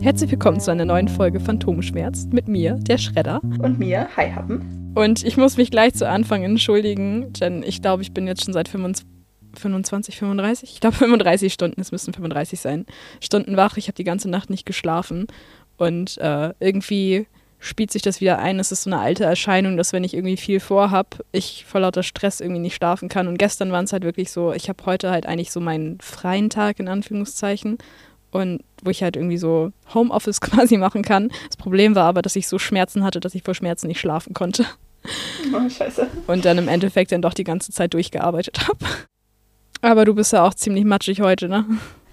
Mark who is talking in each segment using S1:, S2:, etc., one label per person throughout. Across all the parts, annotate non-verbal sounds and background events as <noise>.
S1: Herzlich willkommen zu einer neuen Folge Phantomschmerz mit mir, der Schredder.
S2: Und mir, Hi Happen.
S1: Und ich muss mich gleich zu Anfang entschuldigen, denn ich glaube, ich bin jetzt schon seit 25, 25 35, ich glaube 35 Stunden, es müssen 35 sein, Stunden wach. Ich habe die ganze Nacht nicht geschlafen und äh, irgendwie spielt sich das wieder ein. Es ist so eine alte Erscheinung, dass wenn ich irgendwie viel vorhab, ich vor lauter Stress irgendwie nicht schlafen kann. Und gestern waren es halt wirklich so, ich habe heute halt eigentlich so meinen freien Tag in Anführungszeichen und wo ich halt irgendwie so Homeoffice <laughs> quasi machen kann. Das Problem war aber, dass ich so Schmerzen hatte, dass ich vor Schmerzen nicht schlafen konnte.
S2: Oh, scheiße.
S1: Und dann im Endeffekt dann doch die ganze Zeit durchgearbeitet habe. Aber du bist ja auch ziemlich matschig heute, ne?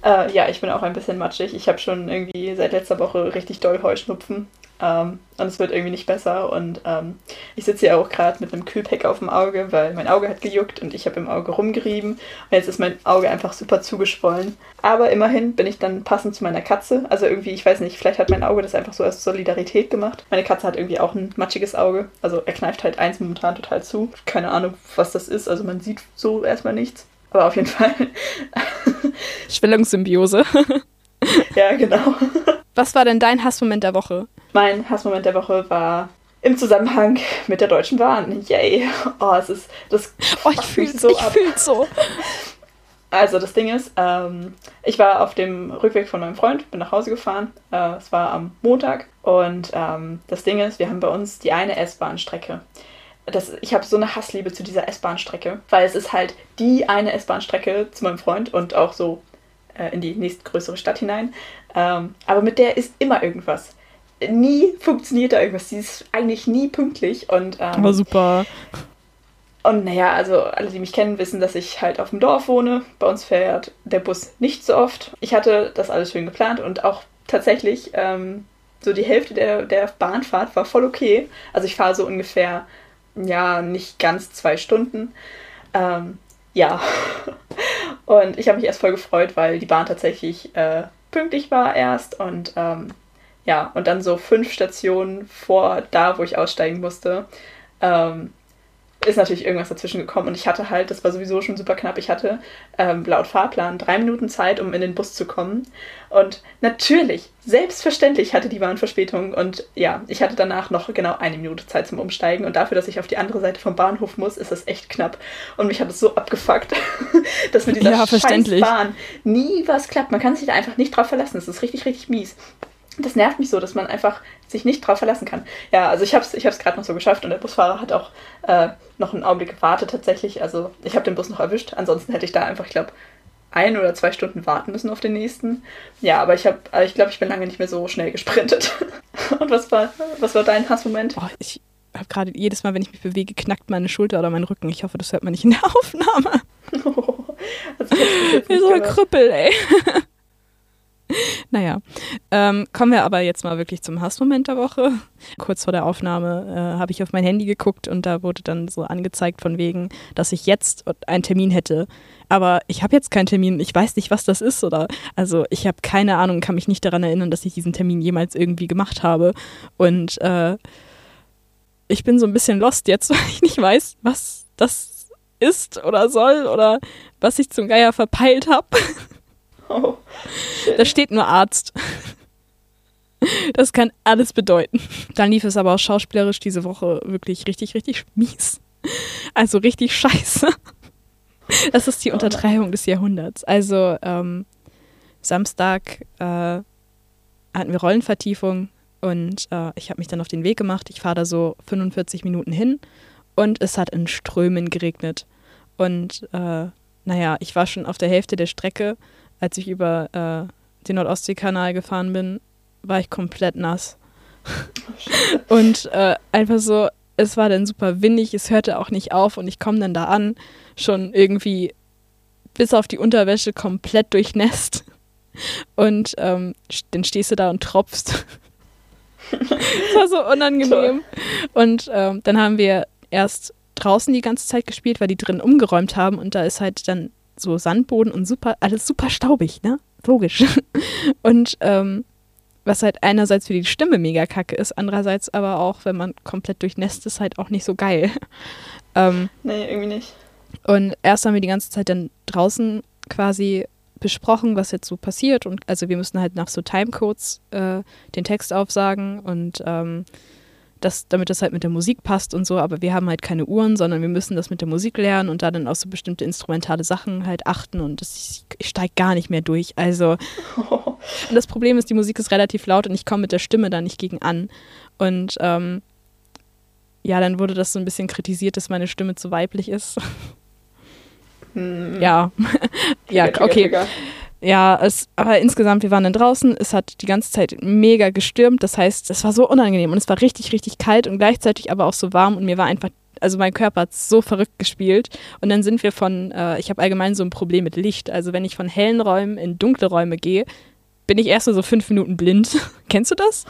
S2: Äh, ja, ich bin auch ein bisschen matschig. Ich habe schon irgendwie seit letzter Woche richtig doll Heuschnupfen. Ähm, und es wird irgendwie nicht besser. Und ähm, ich sitze hier auch gerade mit einem Kühlpack auf dem Auge, weil mein Auge hat gejuckt und ich habe im Auge rumgerieben. Und jetzt ist mein Auge einfach super zugeschwollen. Aber immerhin bin ich dann passend zu meiner Katze. Also irgendwie, ich weiß nicht, vielleicht hat mein Auge das einfach so als Solidarität gemacht. Meine Katze hat irgendwie auch ein matschiges Auge. Also er kneift halt eins momentan total zu. Keine Ahnung, was das ist. Also man sieht so erstmal nichts. Aber auf jeden Fall. <laughs>
S1: Schwellungssymbiose. <laughs>
S2: ja, genau.
S1: Was war denn dein Hassmoment der Woche?
S2: Mein Hassmoment der Woche war im Zusammenhang mit der Deutschen Bahn. Yay. Oh, es ist. Das
S1: oh, ich fühle so. Ich fühle so. <laughs>
S2: Also das Ding ist, ähm, ich war auf dem Rückweg von meinem Freund, bin nach Hause gefahren. Äh, es war am Montag und ähm, das Ding ist, wir haben bei uns die eine S-Bahn-Strecke. Das, ich habe so eine Hassliebe zu dieser S-Bahn-Strecke, weil es ist halt die eine S-Bahn-Strecke zu meinem Freund und auch so äh, in die nächstgrößere Stadt hinein. Ähm, aber mit der ist immer irgendwas nie funktioniert da irgendwas. Sie ist eigentlich nie pünktlich und. Ähm,
S1: Aber super.
S2: Und naja, also alle, die mich kennen, wissen, dass ich halt auf dem Dorf wohne. Bei uns fährt der Bus nicht so oft. Ich hatte das alles schön geplant und auch tatsächlich ähm, so die Hälfte der, der Bahnfahrt war voll okay. Also ich fahre so ungefähr, ja, nicht ganz zwei Stunden. Ähm, ja. <laughs> Und ich habe mich erst voll gefreut, weil die Bahn tatsächlich äh, pünktlich war erst und ähm, ja, und dann so fünf Stationen vor da, wo ich aussteigen musste, ähm, ist natürlich irgendwas dazwischen gekommen. Und ich hatte halt, das war sowieso schon super knapp, ich hatte ähm, laut Fahrplan drei Minuten Zeit, um in den Bus zu kommen. Und natürlich, selbstverständlich hatte die Bahn Verspätung. Und ja, ich hatte danach noch genau eine Minute Zeit zum Umsteigen. Und dafür, dass ich auf die andere Seite vom Bahnhof muss, ist das echt knapp. Und mich hat es so abgefuckt, <laughs> dass mit dieser ja, scheiß Bahn nie was klappt. Man kann sich da einfach nicht drauf verlassen. Das ist richtig, richtig mies das nervt mich so, dass man einfach sich nicht drauf verlassen kann. Ja, also ich habe es ich gerade noch so geschafft und der Busfahrer hat auch äh, noch einen Augenblick gewartet tatsächlich. Also ich habe den Bus noch erwischt. Ansonsten hätte ich da einfach, ich glaube, ein oder zwei Stunden warten müssen auf den nächsten. Ja, aber ich habe, ich glaube, ich bin lange nicht mehr so schnell gesprintet. <laughs> und was war, was war dein Hassmoment?
S1: Oh, ich habe gerade jedes Mal, wenn ich mich bewege, knackt meine Schulter oder mein Rücken. Ich hoffe, das hört man nicht in der <laughs> Aufnahme. Oh, Wie so ein Krüppel, ey. <laughs> naja, ähm, kommen wir aber jetzt mal wirklich zum Hassmoment der Woche. Kurz vor der Aufnahme äh, habe ich auf mein Handy geguckt und da wurde dann so angezeigt von wegen, dass ich jetzt einen Termin hätte. Aber ich habe jetzt keinen Termin, ich weiß nicht, was das ist oder also ich habe keine Ahnung, kann mich nicht daran erinnern, dass ich diesen Termin jemals irgendwie gemacht habe. Und äh, ich bin so ein bisschen lost jetzt, <laughs> weil ich nicht weiß, was das ist oder soll oder was ich zum Geier verpeilt habe. <laughs> Oh, da steht nur Arzt. Das kann alles bedeuten. Dann lief es aber auch schauspielerisch diese Woche wirklich richtig, richtig mies. Also richtig scheiße. Das ist die Untertreibung des Jahrhunderts. Also ähm, Samstag äh, hatten wir Rollenvertiefung und äh, ich habe mich dann auf den Weg gemacht. Ich fahre da so 45 Minuten hin und es hat in Strömen geregnet. Und äh, naja, ich war schon auf der Hälfte der Strecke als ich über äh, den Nordostseekanal gefahren bin, war ich komplett nass. und äh, einfach so, es war dann super windig, es hörte auch nicht auf und ich komme dann da an, schon irgendwie bis auf die Unterwäsche komplett durchnässt. Und ähm, dann stehst du da und tropfst. <laughs> das war so unangenehm. Und ähm, dann haben wir erst draußen die ganze Zeit gespielt, weil die drin umgeräumt haben und da ist halt dann so Sandboden und super, alles super staubig, ne? Logisch. <laughs> Und ähm, was halt einerseits für die Stimme mega kacke ist, andererseits aber auch, wenn man komplett durchnässt ist, halt auch nicht so geil. <laughs>
S2: ähm, nee, irgendwie nicht.
S1: Und erst haben wir die ganze Zeit dann draußen quasi besprochen, was jetzt so passiert. Und also wir müssen halt nach so Timecodes äh, den Text aufsagen und ähm, das, damit das halt mit der Musik passt und so, aber wir haben halt keine Uhren, sondern wir müssen das mit der Musik lernen und da dann auch so bestimmte instrumentale Sachen halt achten und das, ich steige gar nicht mehr durch. Also oh. <laughs> und das Problem ist, die Musik ist relativ laut und ich komme mit der Stimme da nicht gegen an. Und ähm, ja, dann wurde das so ein bisschen kritisiert, dass meine Stimme zu weiblich ist. Hm. Ja. <laughs> ja, okay. Ja, es, aber insgesamt, wir waren dann draußen, es hat die ganze Zeit mega gestürmt, das heißt, es war so unangenehm und es war richtig, richtig kalt und gleichzeitig aber auch so warm und mir war einfach, also mein Körper hat so verrückt gespielt und dann sind wir von, äh, ich habe allgemein so ein Problem mit Licht, also wenn ich von hellen Räumen in dunkle Räume gehe, bin ich erst so fünf Minuten blind. <laughs> Kennst du das?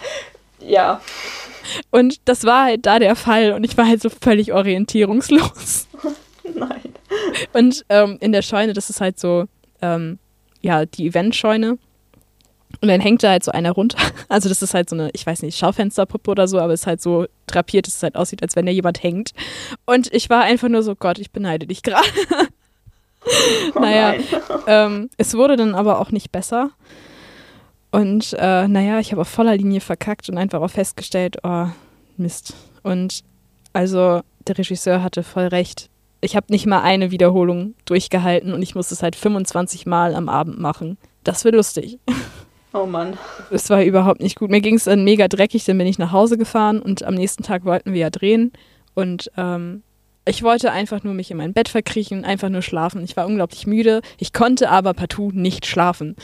S1: <laughs>
S2: ja.
S1: Und das war halt da der Fall und ich war halt so völlig orientierungslos. <laughs>
S2: Nein.
S1: Und ähm, in der Scheune, das ist halt so, ähm, ja, die Eventscheune. Und dann hängt da halt so einer runter. <laughs> Also das ist halt so eine, ich weiß nicht, Schaufensterpuppe oder so, aber es ist halt so drapiert, dass es halt aussieht, als wenn da jemand hängt. Und ich war einfach nur so, Gott, ich beneide dich gerade. <laughs> Oh naja, <laughs> ähm, es wurde dann aber auch nicht besser. Und äh, naja, ich habe auf voller Linie verkackt und einfach auch festgestellt, oh, Mist. Und also der Regisseur hatte voll recht ich habe nicht mal eine Wiederholung durchgehalten und ich musste es halt 25 Mal am Abend machen. Das wird lustig.
S2: Oh Mann.
S1: Es war überhaupt nicht gut. Mir ging es dann mega dreckig, dann bin ich nach Hause gefahren und am nächsten Tag wollten wir ja drehen. Und ähm, ich wollte einfach nur mich in mein Bett verkriechen, einfach nur schlafen. Ich war unglaublich müde. Ich konnte aber partout nicht schlafen.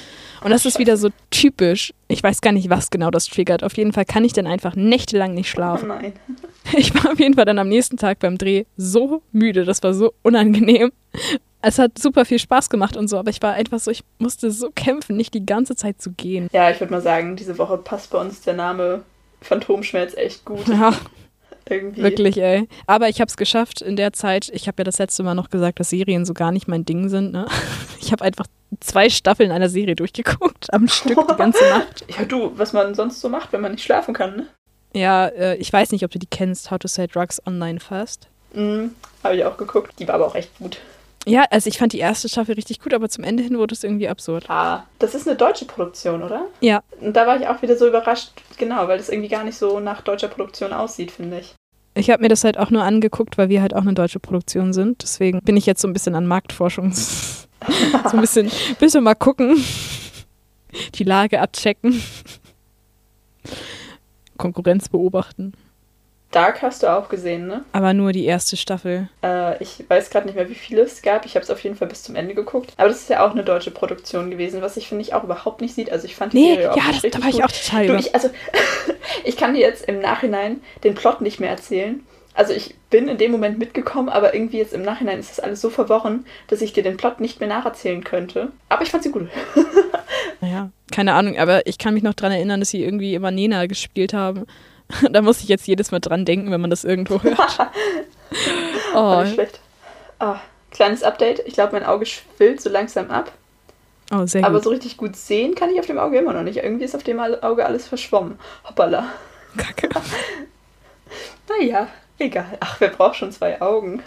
S1: Und das ist wieder so typisch. Ich weiß gar nicht, was genau das triggert. Auf jeden Fall kann ich dann einfach nächtelang nicht schlafen.
S2: Oh nein. <laughs>
S1: Ich war auf jeden Fall dann am nächsten Tag beim Dreh so müde. Das war so unangenehm. Es hat super viel Spaß gemacht und so, aber ich war einfach so, ich musste so kämpfen, nicht die ganze Zeit zu gehen.
S2: Ja, ich würde mal sagen, diese Woche passt bei uns der Name Phantomschmerz echt gut.
S1: Ja, irgendwie. Wirklich, ey. Aber ich habe es geschafft in der Zeit. Ich habe ja das letzte Mal noch gesagt, dass Serien so gar nicht mein Ding sind. Ne? <laughs> Ich habe einfach zwei Staffeln einer Serie durchgeguckt am Stück die ganze <laughs> Nacht.
S2: Ja, du, was man sonst so macht, wenn man nicht schlafen kann, ne?
S1: Ja, äh, ich weiß nicht, ob du die kennst, How to Sell Drugs Online First.
S2: Mhm, habe ich auch geguckt. Die war aber auch echt gut.
S1: Ja, also ich fand die erste Staffel richtig gut, aber zum Ende hin wurde es irgendwie absurd.
S2: Ah, das ist eine deutsche Produktion, oder?
S1: Ja.
S2: Und da war ich auch wieder so überrascht, genau, weil das irgendwie gar nicht so nach deutscher Produktion aussieht, finde ich.
S1: Ich habe mir das halt auch nur angeguckt, weil wir halt auch eine deutsche Produktion sind. Deswegen bin ich jetzt so ein bisschen an Marktforschung. <laughs> so ein bisschen, bisschen mal gucken. Die Lage abchecken. Konkurrenz beobachten.
S2: Dark hast du auch gesehen, ne?
S1: Aber nur die erste Staffel.
S2: Äh, ich weiß gerade nicht mehr, wie viele es gab. Ich habe es auf jeden Fall bis zum Ende geguckt. Aber das ist ja auch eine deutsche Produktion gewesen, was ich finde ich auch überhaupt nicht sieht. Also ich fand die
S1: nee,
S2: Serie auch
S1: ja, das, da war ich auch total
S2: du, ich, Also <laughs> ich kann dir jetzt im Nachhinein den Plot nicht mehr erzählen. Also ich bin in dem Moment mitgekommen, aber irgendwie jetzt im Nachhinein ist das alles so verworren, dass ich dir den Plot nicht mehr nacherzählen könnte. Aber ich fand sie gut. <laughs>
S1: naja, keine Ahnung, aber ich kann mich noch daran erinnern, dass sie irgendwie immer Nena gespielt haben. <laughs> da muss ich jetzt jedes Mal dran denken, wenn man das irgendwo <laughs> hört.
S2: oh. Nicht schlecht. Oh, kleines Update. Ich glaube, mein Auge schwillt so langsam ab.
S1: Oh, sehr
S2: Aber so richtig gut sehen kann ich auf dem Auge immer noch nicht. Irgendwie ist auf dem Auge alles verschwommen. Hoppala.
S1: Kacke. <laughs>
S2: naja, egal. Ach, wer braucht schon zwei Augen?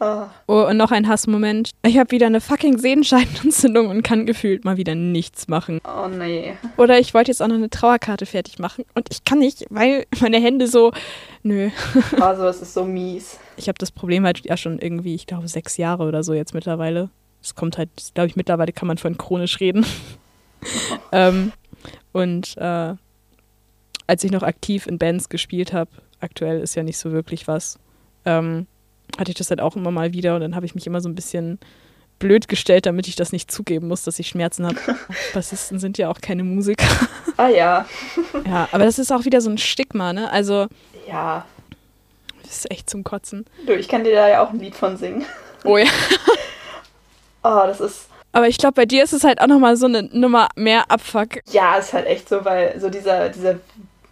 S1: Oh. oh, und noch ein Hassmoment. Ich habe wieder eine fucking Sehenscheidenentzündung und kann gefühlt mal wieder nichts machen.
S2: Oh nee.
S1: Oder ich wollte jetzt auch noch eine Trauerkarte fertig machen und ich kann nicht, weil meine Hände so. Nö. <laughs>
S2: Also, es ist so mies.
S1: Ich habe das Problem halt ja schon irgendwie, ich glaube, sechs Jahre oder so jetzt mittlerweile. Es kommt halt, glaube ich, mittlerweile kann man von chronisch reden. Oh. <laughs> ähm, und äh, als ich noch aktiv in Bands gespielt habe, aktuell ist ja nicht so wirklich was. Ähm, hatte ich das halt auch immer mal wieder und dann habe ich mich immer so ein bisschen blöd gestellt, damit ich das nicht zugeben muss, dass ich Schmerzen habe. <laughs> Bassisten sind ja auch keine Musiker. <laughs>
S2: Ah ja. <laughs>
S1: ja, aber das ist auch wieder so ein Stigma, ne? Also.
S2: Ja.
S1: Das ist echt zum Kotzen.
S2: Du, ich kann dir da ja auch ein Lied von singen.
S1: Oh ja.
S2: oh, das ist.
S1: Aber ich glaube, bei dir ist es halt auch nochmal so eine Nummer mehr Abfuck.
S2: Ja, ist halt echt so, weil so dieser, dieser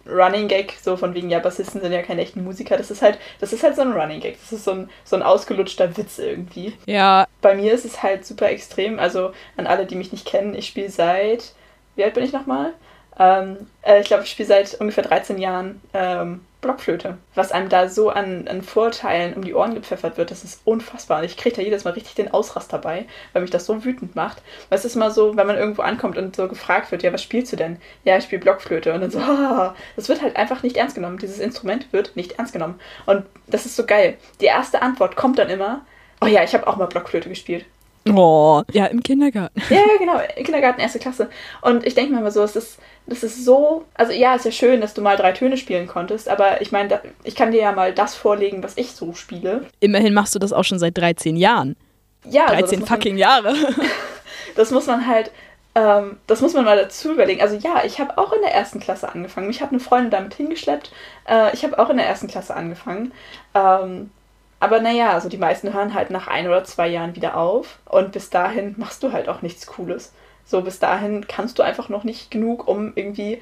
S2: Running Gag, so von wegen, ja, Bassisten sind ja keine echten Musiker. Das ist halt, das ist halt so ein Running Gag. Das ist so ein, so ein ausgelutschter Witz irgendwie.
S1: Ja.
S2: Bei mir ist es halt super extrem. Also an alle, die mich nicht kennen, ich spiele seit, wie alt bin ich nochmal? Ähm, äh, ich glaube, ich spiele seit ungefähr 13 Jahren ähm, Blockflöte. Was einem da so an, an Vorteilen um die Ohren gepfeffert wird, das ist unfassbar. Und ich kriege da jedes Mal richtig den Ausrast dabei, weil mich das so wütend macht. Weil es ist mal so, wenn man irgendwo ankommt und so gefragt wird, ja, was spielst du denn? Ja, ich spiele Blockflöte. Und dann so, <laughs> ah, das wird halt einfach nicht ernst genommen. Dieses Instrument wird nicht ernst genommen. Und das ist so geil. Die erste Antwort kommt dann immer, oh ja, ich habe auch mal Blockflöte gespielt.
S1: Oh, ja, im Kindergarten.
S2: Ja, genau, im Kindergarten, erste Klasse. Und ich denke mir immer so, es ist, das ist so, also ja, ist ja schön, dass du mal drei Töne spielen konntest, aber ich meine, ich kann dir ja mal das vorlegen, was ich so spiele.
S1: Immerhin machst du das auch schon seit 13 Jahren.
S2: Ja,
S1: 13 also fucking man, Jahre. <laughs>
S2: das muss man halt, ähm, das muss man mal dazu überlegen. Also ja, ich habe auch in der ersten Klasse angefangen. Mich hat eine Freundin damit hingeschleppt. Äh, ich habe auch in der ersten Klasse angefangen. Ähm, aber naja, also die meisten hören halt nach ein oder zwei Jahren wieder auf und bis dahin machst du halt auch nichts Cooles. So, bis dahin kannst du einfach noch nicht genug, um irgendwie,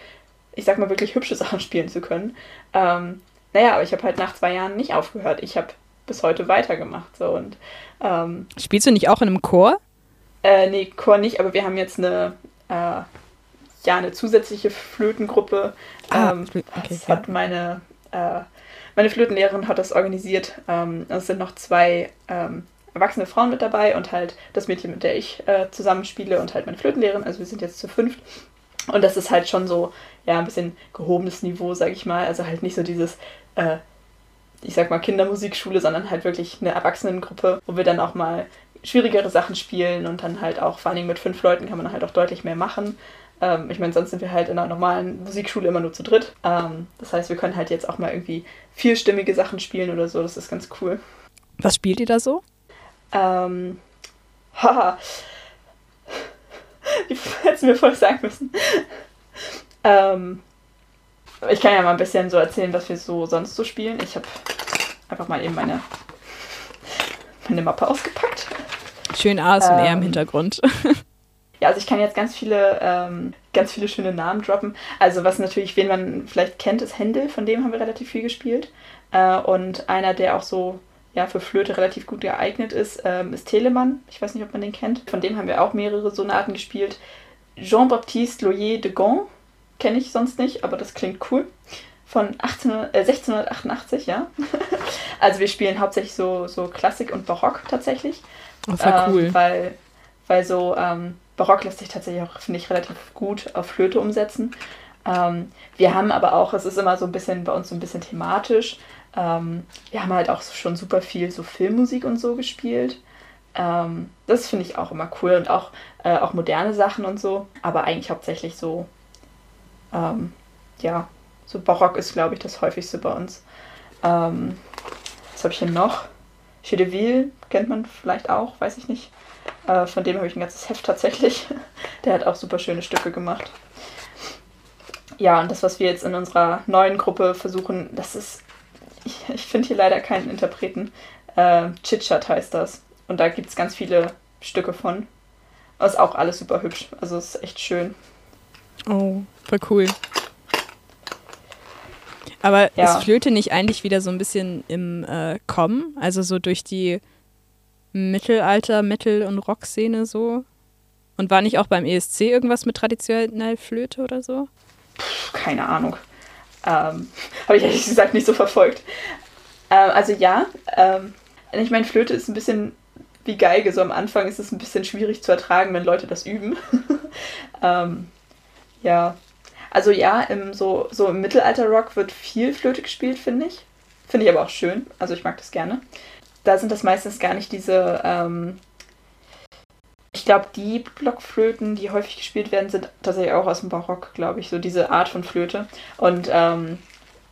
S2: ich sag mal, wirklich hübsche Sachen spielen zu können. Ähm, naja, aber ich habe halt nach zwei Jahren nicht aufgehört. Ich habe bis heute weitergemacht. So, und, ähm,
S1: Spielst du nicht auch in einem Chor?
S2: Äh, nee, Chor nicht, aber wir haben jetzt eine, äh, ja, eine zusätzliche Flötengruppe. Ah, ähm, okay, das hat meine äh, meine Flötenlehrerin hat das organisiert. Ähm, es sind noch zwei ähm, erwachsene Frauen mit dabei und halt das Mädchen, mit der ich äh, zusammenspiele und halt meine Flötenlehrerin. Also wir sind jetzt zu fünft. Und das ist halt schon so, ja, ein bisschen gehobenes Niveau, sag ich mal. Also halt nicht so dieses, äh, ich sag mal, Kindermusikschule, sondern halt wirklich eine Erwachsenengruppe, wo wir dann auch mal schwierigere Sachen spielen und dann halt auch, vor Dingen mit fünf Leuten kann man halt auch deutlich mehr machen. Ähm, ich meine, sonst sind wir halt in einer normalen Musikschule immer nur zu dritt. Ähm, das heißt, wir können halt jetzt auch mal irgendwie vierstimmige Sachen spielen oder so. Das ist ganz cool.
S1: Was spielt ihr da so?
S2: Ähm, haha. <laughs> Die <laughs> hätten mir voll sagen müssen. ähm, ich kann ja mal ein bisschen so erzählen, was wir so sonst so spielen. Ich habe einfach mal eben meine, meine Mappe ausgepackt.
S1: Schön ASMR ähm, im Hintergrund. <laughs>
S2: Ja, also ich kann jetzt ganz viele, ähm, ganz viele schöne Namen droppen. Also was natürlich, wen man vielleicht kennt, ist Händel, von dem haben wir relativ viel gespielt. Äh, und einer, der auch so ja, für Flöte relativ gut geeignet ist, ähm, ist Telemann. Ich weiß nicht, ob man den kennt. Von dem haben wir auch mehrere Sonaten gespielt. Jean-Baptiste Loyer de Gand kenne ich sonst nicht, aber das klingt cool. Von 18, äh, 1688, ja. <laughs> also wir spielen hauptsächlich so, so Klassik und Barock tatsächlich.
S1: Oh, voll ähm, cool.
S2: Weil, weil so ähm, Barock lässt sich tatsächlich auch, finde ich, relativ gut auf Flöte umsetzen. Ähm, wir haben aber auch, es ist immer so ein bisschen bei uns so ein bisschen thematisch. Ähm, wir haben halt auch schon super viel so Filmmusik und so gespielt. Ähm, das finde ich auch immer cool und auch, äh, auch moderne Sachen und so. Aber eigentlich hauptsächlich so, ähm, ja, so Barock ist, glaube ich, das häufigste bei uns. Ähm, was habe ich hier noch? Chedeville kennt man vielleicht auch, weiß ich nicht. Äh, von dem habe ich ein ganzes Heft tatsächlich. <laughs> Der hat auch super schöne Stücke gemacht. Ja, und das, was wir jetzt in unserer neuen Gruppe versuchen, das ist, ich, ich finde hier leider keinen Interpreten. Äh, Chitchat heißt das. Und da gibt es ganz viele Stücke von. Aber ist auch alles super hübsch. Also ist echt schön.
S1: Oh, voll cool. Aber ja. ist Flöte nicht eigentlich wieder so ein bisschen im äh, Kommen? Also so durch die Mittelalter, Metal- und Rockszene so? Und war nicht auch beim ESC irgendwas mit traditionell Flöte oder so?
S2: Puh, keine Ahnung. Ähm, <laughs> Habe ich ehrlich gesagt nicht so verfolgt. Ähm, also ja, ähm, ich meine, Flöte ist ein bisschen wie Geige. So am Anfang ist es ein bisschen schwierig zu ertragen, wenn Leute das üben. <laughs> ähm, ja. Also ja, im, so, so im Mittelalter-Rock wird viel Flöte gespielt, finde ich. Finde ich aber auch schön. Also ich mag das gerne da sind das meistens gar nicht diese, ähm, ich glaube, die Blockflöten, die häufig gespielt werden, sind tatsächlich auch aus dem Barock, glaube ich, so diese Art von Flöte. Und ähm,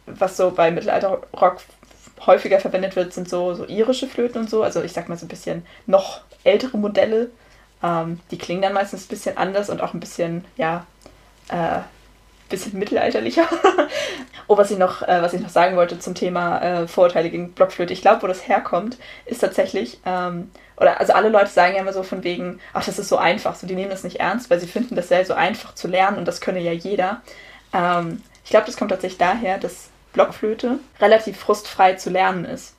S2: was so bei Mittelalterrock häufiger verwendet wird, sind so, so irische Flöten und so. Also ich sag mal so ein bisschen noch ältere Modelle. Ähm, die klingen dann meistens ein bisschen anders und auch ein bisschen, ja, äh, bisschen mittelalterlicher. <laughs> oh, was ich noch, äh, was ich noch sagen wollte zum Thema äh, Vorurteile gegen Blockflöte. Ich glaube, wo das herkommt, ist tatsächlich, ähm, oder also alle Leute sagen ja immer so von wegen, ach, das ist so einfach, so die nehmen das nicht ernst, weil sie finden das sehr so einfach zu lernen und das könne ja jeder. Ähm, ich glaube, das kommt tatsächlich daher, dass Blockflöte relativ frustfrei zu lernen ist.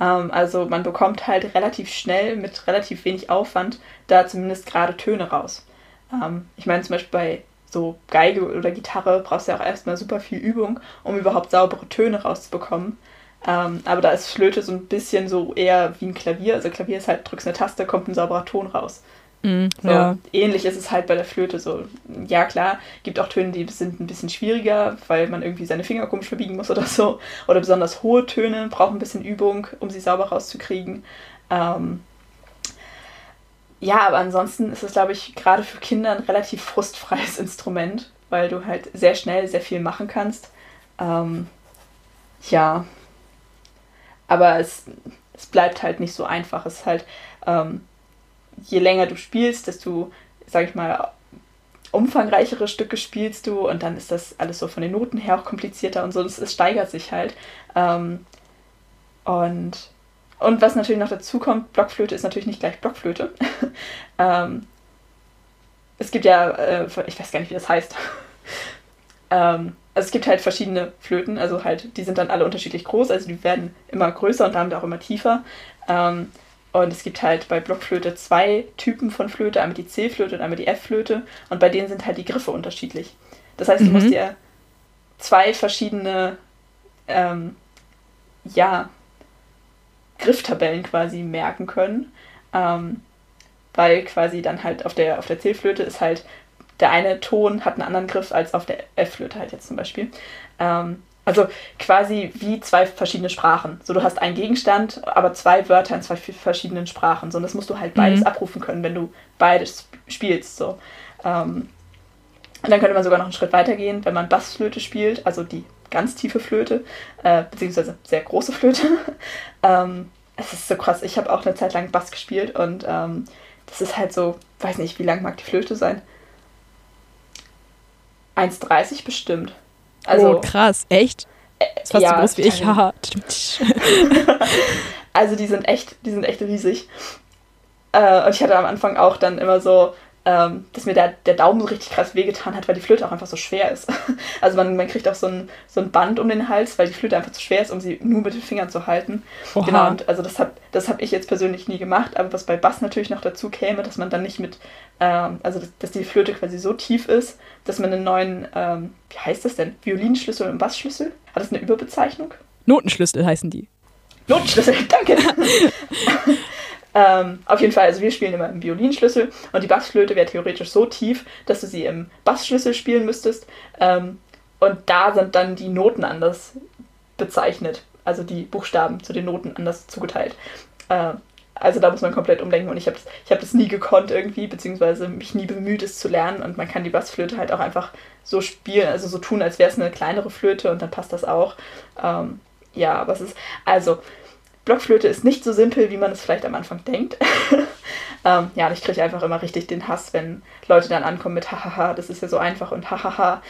S2: Ähm, also man bekommt halt relativ schnell mit relativ wenig Aufwand da zumindest gerade Töne raus. Ähm, ich meine zum Beispiel bei so Geige oder Gitarre brauchst du ja auch erstmal super viel Übung, um überhaupt saubere Töne rauszubekommen. Ähm, aber da ist Flöte so ein bisschen so eher wie ein Klavier. Also Klavier ist halt, drückst eine Taste, kommt ein sauberer Ton raus.
S1: Mm,
S2: So,
S1: ja.
S2: Ähnlich ist es halt bei der Flöte so. Ja, klar, gibt auch Töne, die sind ein bisschen schwieriger, weil man irgendwie seine Finger komisch verbiegen muss oder so. Oder besonders hohe Töne brauchen ein bisschen Übung, um sie sauber rauszukriegen. Ähm, ja, aber ansonsten ist es, glaube ich, gerade für Kinder ein relativ frustfreies <laughs> Instrument, weil du halt sehr schnell sehr viel machen kannst. Ähm, ja, aber es, es bleibt halt nicht so einfach. Es ist halt, ähm, je länger du spielst, desto, sag ich mal, umfangreichere Stücke spielst du und dann ist das alles so von den Noten her auch komplizierter und so. Es, steigert sich halt. Ähm, und, und was natürlich noch dazu kommt, Blockflöte ist natürlich nicht gleich Blockflöte. <laughs> ähm, es gibt ja, äh, ich weiß gar nicht, wie das heißt. <laughs> ähm, also es gibt halt verschiedene Flöten, also halt, die sind dann alle unterschiedlich groß, also die werden immer größer und damit auch immer tiefer. Ähm, und es gibt halt bei Blockflöte zwei Typen von Flöte, einmal die C-Flöte und einmal die F-Flöte. Und bei denen sind halt die Griffe unterschiedlich. Das heißt, du
S1: Mhm.
S2: musst dir zwei verschiedene, ähm, ja, Grifftabellen quasi merken können. Ähm, weil quasi dann halt auf der, auf der C-Flöte ist halt der eine Ton hat einen anderen Griff als auf der F-Flöte halt jetzt zum Beispiel. Ähm, also quasi wie zwei verschiedene Sprachen. So, du hast einen Gegenstand, aber zwei Wörter in zwei verschiedenen Sprachen. So, und das musst du halt beides
S1: Mhm.
S2: abrufen können, wenn du beides spielst. So. Ähm, und dann könnte man sogar noch einen Schritt weiter gehen, wenn man Bassflöte spielt, also die ganz tiefe Flöte, äh, beziehungsweise sehr große Flöte. <laughs> ähm, es ist so krass. Ich habe auch eine Zeit lang Bass gespielt und ähm, das ist halt so, weiß nicht, wie lang mag die Flöte sein? 1,30 bestimmt. Also,
S1: oh, krass, echt? Das ist fast
S2: ja,
S1: so groß wie ich, haha. <laughs>
S2: also die sind echt, die sind echt riesig. Äh, und ich hatte am Anfang auch dann immer so, ähm, dass mir der, der Daumen so richtig krass wehgetan hat, weil die Flöte auch einfach so schwer ist. <laughs> Also man, man kriegt auch so ein, so ein Band um den Hals, weil die Flöte einfach zu schwer ist, um sie nur mit den Fingern zu halten.
S1: Oha.
S2: Genau, und also das habe das hab ich jetzt persönlich nie gemacht, aber was bei Bass natürlich noch dazu käme, dass man dann nicht mit, ähm, also dass, dass die Flöte quasi so tief ist, dass man einen neuen, ähm, wie heißt das denn, Violinschlüssel und Bassschlüssel? Hat das eine Überbezeichnung?
S1: Notenschlüssel heißen die.
S2: Notenschlüssel, <laughs> danke. <laughs> ähm, auf jeden Fall, also wir spielen immer im Violinschlüssel und die Bassflöte wäre theoretisch so tief, dass du sie im Bassschlüssel spielen müsstest. Ähm, und da sind dann die Noten anders bezeichnet, also die Buchstaben zu den Noten anders zugeteilt. Ähm, also da muss man komplett umdenken und ich habe das, hab das nie gekonnt irgendwie, beziehungsweise mich nie bemüht, es zu lernen und man kann die Bassflöte halt auch einfach so spielen, also so tun, als wäre es eine kleinere Flöte und dann passt das auch. Ähm, ja, es ist, also Blockflöte ist nicht so simpel, wie man es vielleicht am Anfang denkt. <laughs> ähm, ja, und ich kriege einfach immer richtig den Hass, wenn Leute dann ankommen mit hahaha, das ist ja so einfach und hahaha,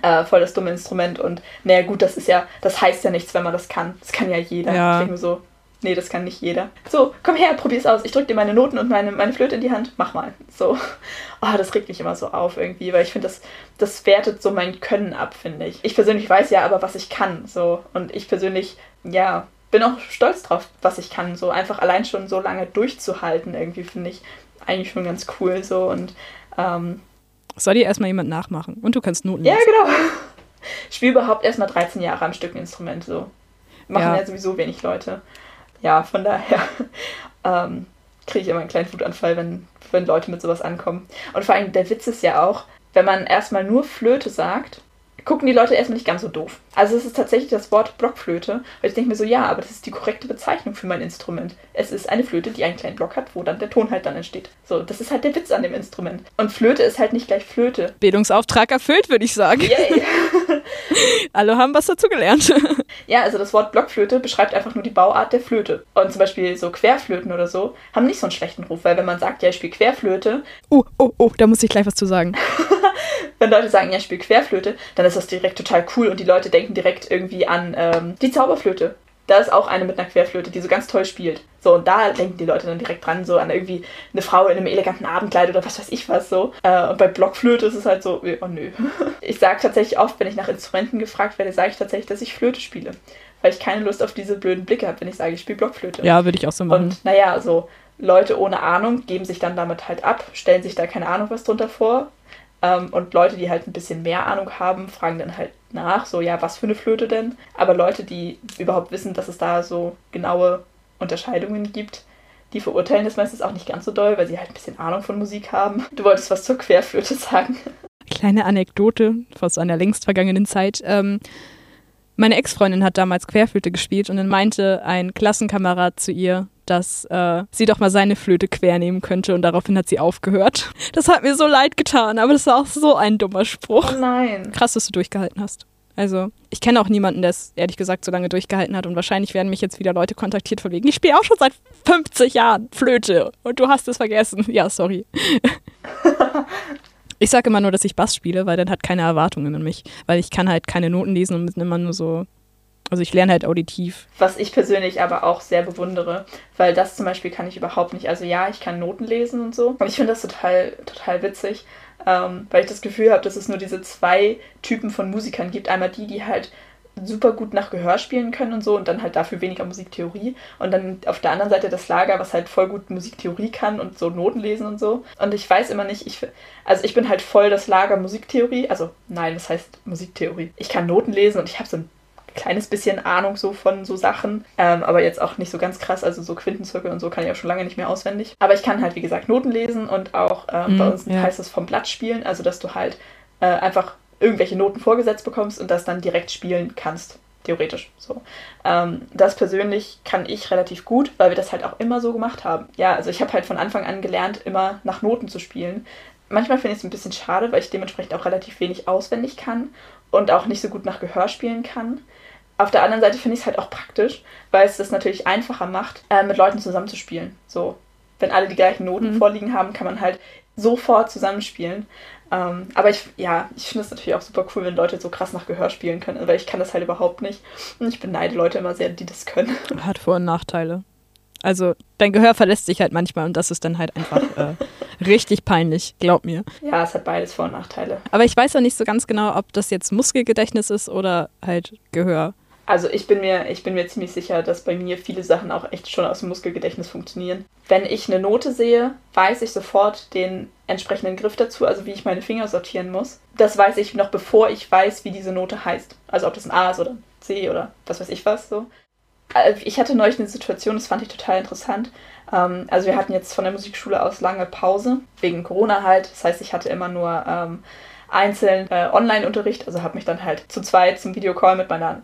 S2: äh, voll das dumme Instrument und naja gut, das ist ja, das heißt ja nichts, wenn man das kann. Das kann ja jeder.
S1: Ja.
S2: Ich denke mir so, nee, das kann nicht jeder. So, komm her, probier's aus. Ich drück dir meine Noten und meine, meine Flöte in die Hand. Mach mal. So. Oh, <laughs> das regt mich immer so auf irgendwie, weil ich finde, das, das wertet so mein Können ab, finde ich. Ich persönlich weiß ja aber, was ich kann. So. Und ich persönlich, ja, bin auch stolz drauf, was ich kann. So einfach allein schon so lange durchzuhalten, irgendwie, finde ich eigentlich schon ganz cool. So. Und ähm,
S1: Soll dir erstmal jemand nachmachen. Und du kannst Noten
S2: ja,
S1: lesen.
S2: genau. Ich spiele überhaupt erst mal 13 Jahre am Stück ein Instrument. So. Machen ja.
S1: Ja.
S2: sowieso wenig Leute. Ja, von daher <laughs> ähm, kriege ich immer einen kleinen Wutanfall, wenn, wenn Leute mit sowas ankommen. Und vor allem, der Witz ist ja auch, wenn man erstmal nur Flöte sagt, gucken die Leute erstmal nicht ganz so doof. Also es ist tatsächlich das Wort Blockflöte. Und ich denke mir so, ja, aber das ist die korrekte Bezeichnung für mein Instrument. Es ist eine Flöte, die einen kleinen Block hat, wo dann der Ton halt dann entsteht. So, das ist halt der Witz an dem Instrument. Und Flöte ist halt nicht gleich Flöte.
S1: Bildungsauftrag erfüllt, würde ich sagen.
S2: Yay! <laughs> <laughs>
S1: Alle haben was dazu gelernt. <laughs>
S2: Ja, also das Wort Blockflöte beschreibt einfach nur die Bauart der Flöte. Und zum Beispiel so Querflöten oder so haben nicht so einen schlechten Ruf, weil wenn man sagt, ja, ich spiele Querflöte,
S1: Oh, oh, oh, da muss ich gleich was zu sagen.
S2: Wenn Leute sagen, ja, ich spiele Querflöte, dann ist das direkt total cool und die Leute denken direkt irgendwie an ähm, die Zauberflöte. Da ist auch eine mit einer Querflöte, die so ganz toll spielt. So, und da denken die Leute dann direkt dran, so an irgendwie eine Frau in einem eleganten Abendkleid oder was weiß ich was so. Äh, und bei Blockflöte ist es halt so, oh nö. <laughs> Ich sage tatsächlich oft, wenn ich nach Instrumenten gefragt werde, sage ich tatsächlich, dass ich Flöte spiele. Weil ich keine Lust auf diese blöden Blicke habe, wenn ich sage, ich spiele Blockflöte.
S1: Ja, würde ich auch so machen.
S2: Und naja, so Leute ohne Ahnung geben sich dann damit halt ab, stellen sich da keine Ahnung was drunter vor. Ähm, und Leute, die halt ein bisschen mehr Ahnung haben, fragen dann halt nach, so ja, was für eine Flöte denn? Aber Leute, die überhaupt wissen, dass es da so genaue Unterscheidungen gibt, die verurteilen das meistens auch nicht ganz so doll, weil sie halt ein bisschen Ahnung von Musik haben. Du wolltest was zur Querflöte sagen.
S1: Kleine Anekdote aus einer längst vergangenen Zeit. Ähm, meine Ex-Freundin hat damals Querflöte gespielt und dann meinte ein Klassenkamerad zu ihr, dass äh, sie doch mal seine Flöte quer nehmen könnte und daraufhin hat sie aufgehört. Das hat mir so leid getan, aber das war auch so ein dummer Spruch.
S2: Oh nein.
S1: Krass, dass du durchgehalten hast. Also, ich kenne auch niemanden, der es ehrlich gesagt so lange durchgehalten hat und wahrscheinlich werden mich jetzt wieder Leute kontaktiert von wegen, ich spiele auch schon seit 50 Jahren Flöte und du hast es vergessen. Ja, sorry. <laughs> ich sage immer nur, dass ich Bass spiele, weil dann hat keine Erwartungen an mich, weil ich kann halt keine Noten lesen und bin immer nur so also ich lerne halt auditiv.
S2: Was ich persönlich aber auch sehr bewundere, weil das zum Beispiel kann ich überhaupt nicht. Also ja, ich kann Noten lesen und so. Und ich finde das total, total witzig, ähm, weil ich das Gefühl habe, dass es nur diese zwei Typen von Musikern gibt. Einmal die, die halt super gut nach Gehör spielen können und so und dann halt dafür weniger Musiktheorie und dann auf der anderen Seite das Lager, was halt voll gut Musiktheorie kann und so Noten lesen und so und ich weiß immer nicht, ich also ich bin halt voll das Lager Musiktheorie, also nein, das heißt Musiktheorie. Ich kann Noten lesen und ich habe so ein kleines bisschen Ahnung so von so Sachen, ähm, aber jetzt auch nicht so ganz krass, also so Quintenzirkel und so kann ich auch schon lange nicht mehr auswendig. Aber ich kann halt, wie gesagt, Noten lesen und auch ähm, mm, bei uns ja. heißt es vom Blatt spielen, also dass du halt äh, einfach irgendwelche Noten vorgesetzt bekommst und das dann direkt spielen kannst. Theoretisch so. Ähm, das persönlich kann ich relativ gut, weil wir das halt auch immer so gemacht haben. Ja, also ich habe halt von Anfang an gelernt, immer nach Noten zu spielen. Manchmal finde ich es ein bisschen schade, weil ich dementsprechend auch relativ wenig auswendig kann und auch nicht so gut nach Gehör spielen kann. Auf der anderen Seite finde ich es halt auch praktisch, weil es das natürlich einfacher macht, äh, mit Leuten zusammenzuspielen. So, wenn alle die gleichen Noten mhm. vorliegen haben, kann man halt sofort zusammenspielen. Ähm, aber ich, ja, ich finde es natürlich auch super cool, wenn Leute so krass nach Gehör spielen können, weil ich kann das halt überhaupt nicht. Und ich beneide Leute immer sehr, die das können. <laughs>
S1: Hat Vor- und Nachteile. Also dein Gehör verlässt sich halt manchmal und das ist dann halt einfach <laughs> äh, richtig peinlich, glaub mir.
S2: Ja, es hat beides Vor- und Nachteile.
S1: Aber ich weiß ja nicht so ganz genau, ob das jetzt Muskelgedächtnis ist oder halt Gehör.
S2: Also ich bin mir, ich bin mir ziemlich sicher, dass bei mir viele Sachen auch echt schon aus dem Muskelgedächtnis funktionieren. Wenn ich eine Note sehe, weiß ich sofort den entsprechenden Griff dazu, also wie ich meine Finger sortieren muss. Das weiß ich noch bevor ich weiß, wie diese Note heißt. Also ob das ein A ist oder ein C oder was weiß ich was so. Äh, ich hatte neulich eine Situation, das fand ich total interessant. Ähm, also wir hatten jetzt von der Musikschule aus lange Pause, wegen Corona halt. Das heißt, ich hatte immer nur ähm, einzeln äh, Online-Unterricht, also habe mich dann halt zu zweit zum Videocall mit meiner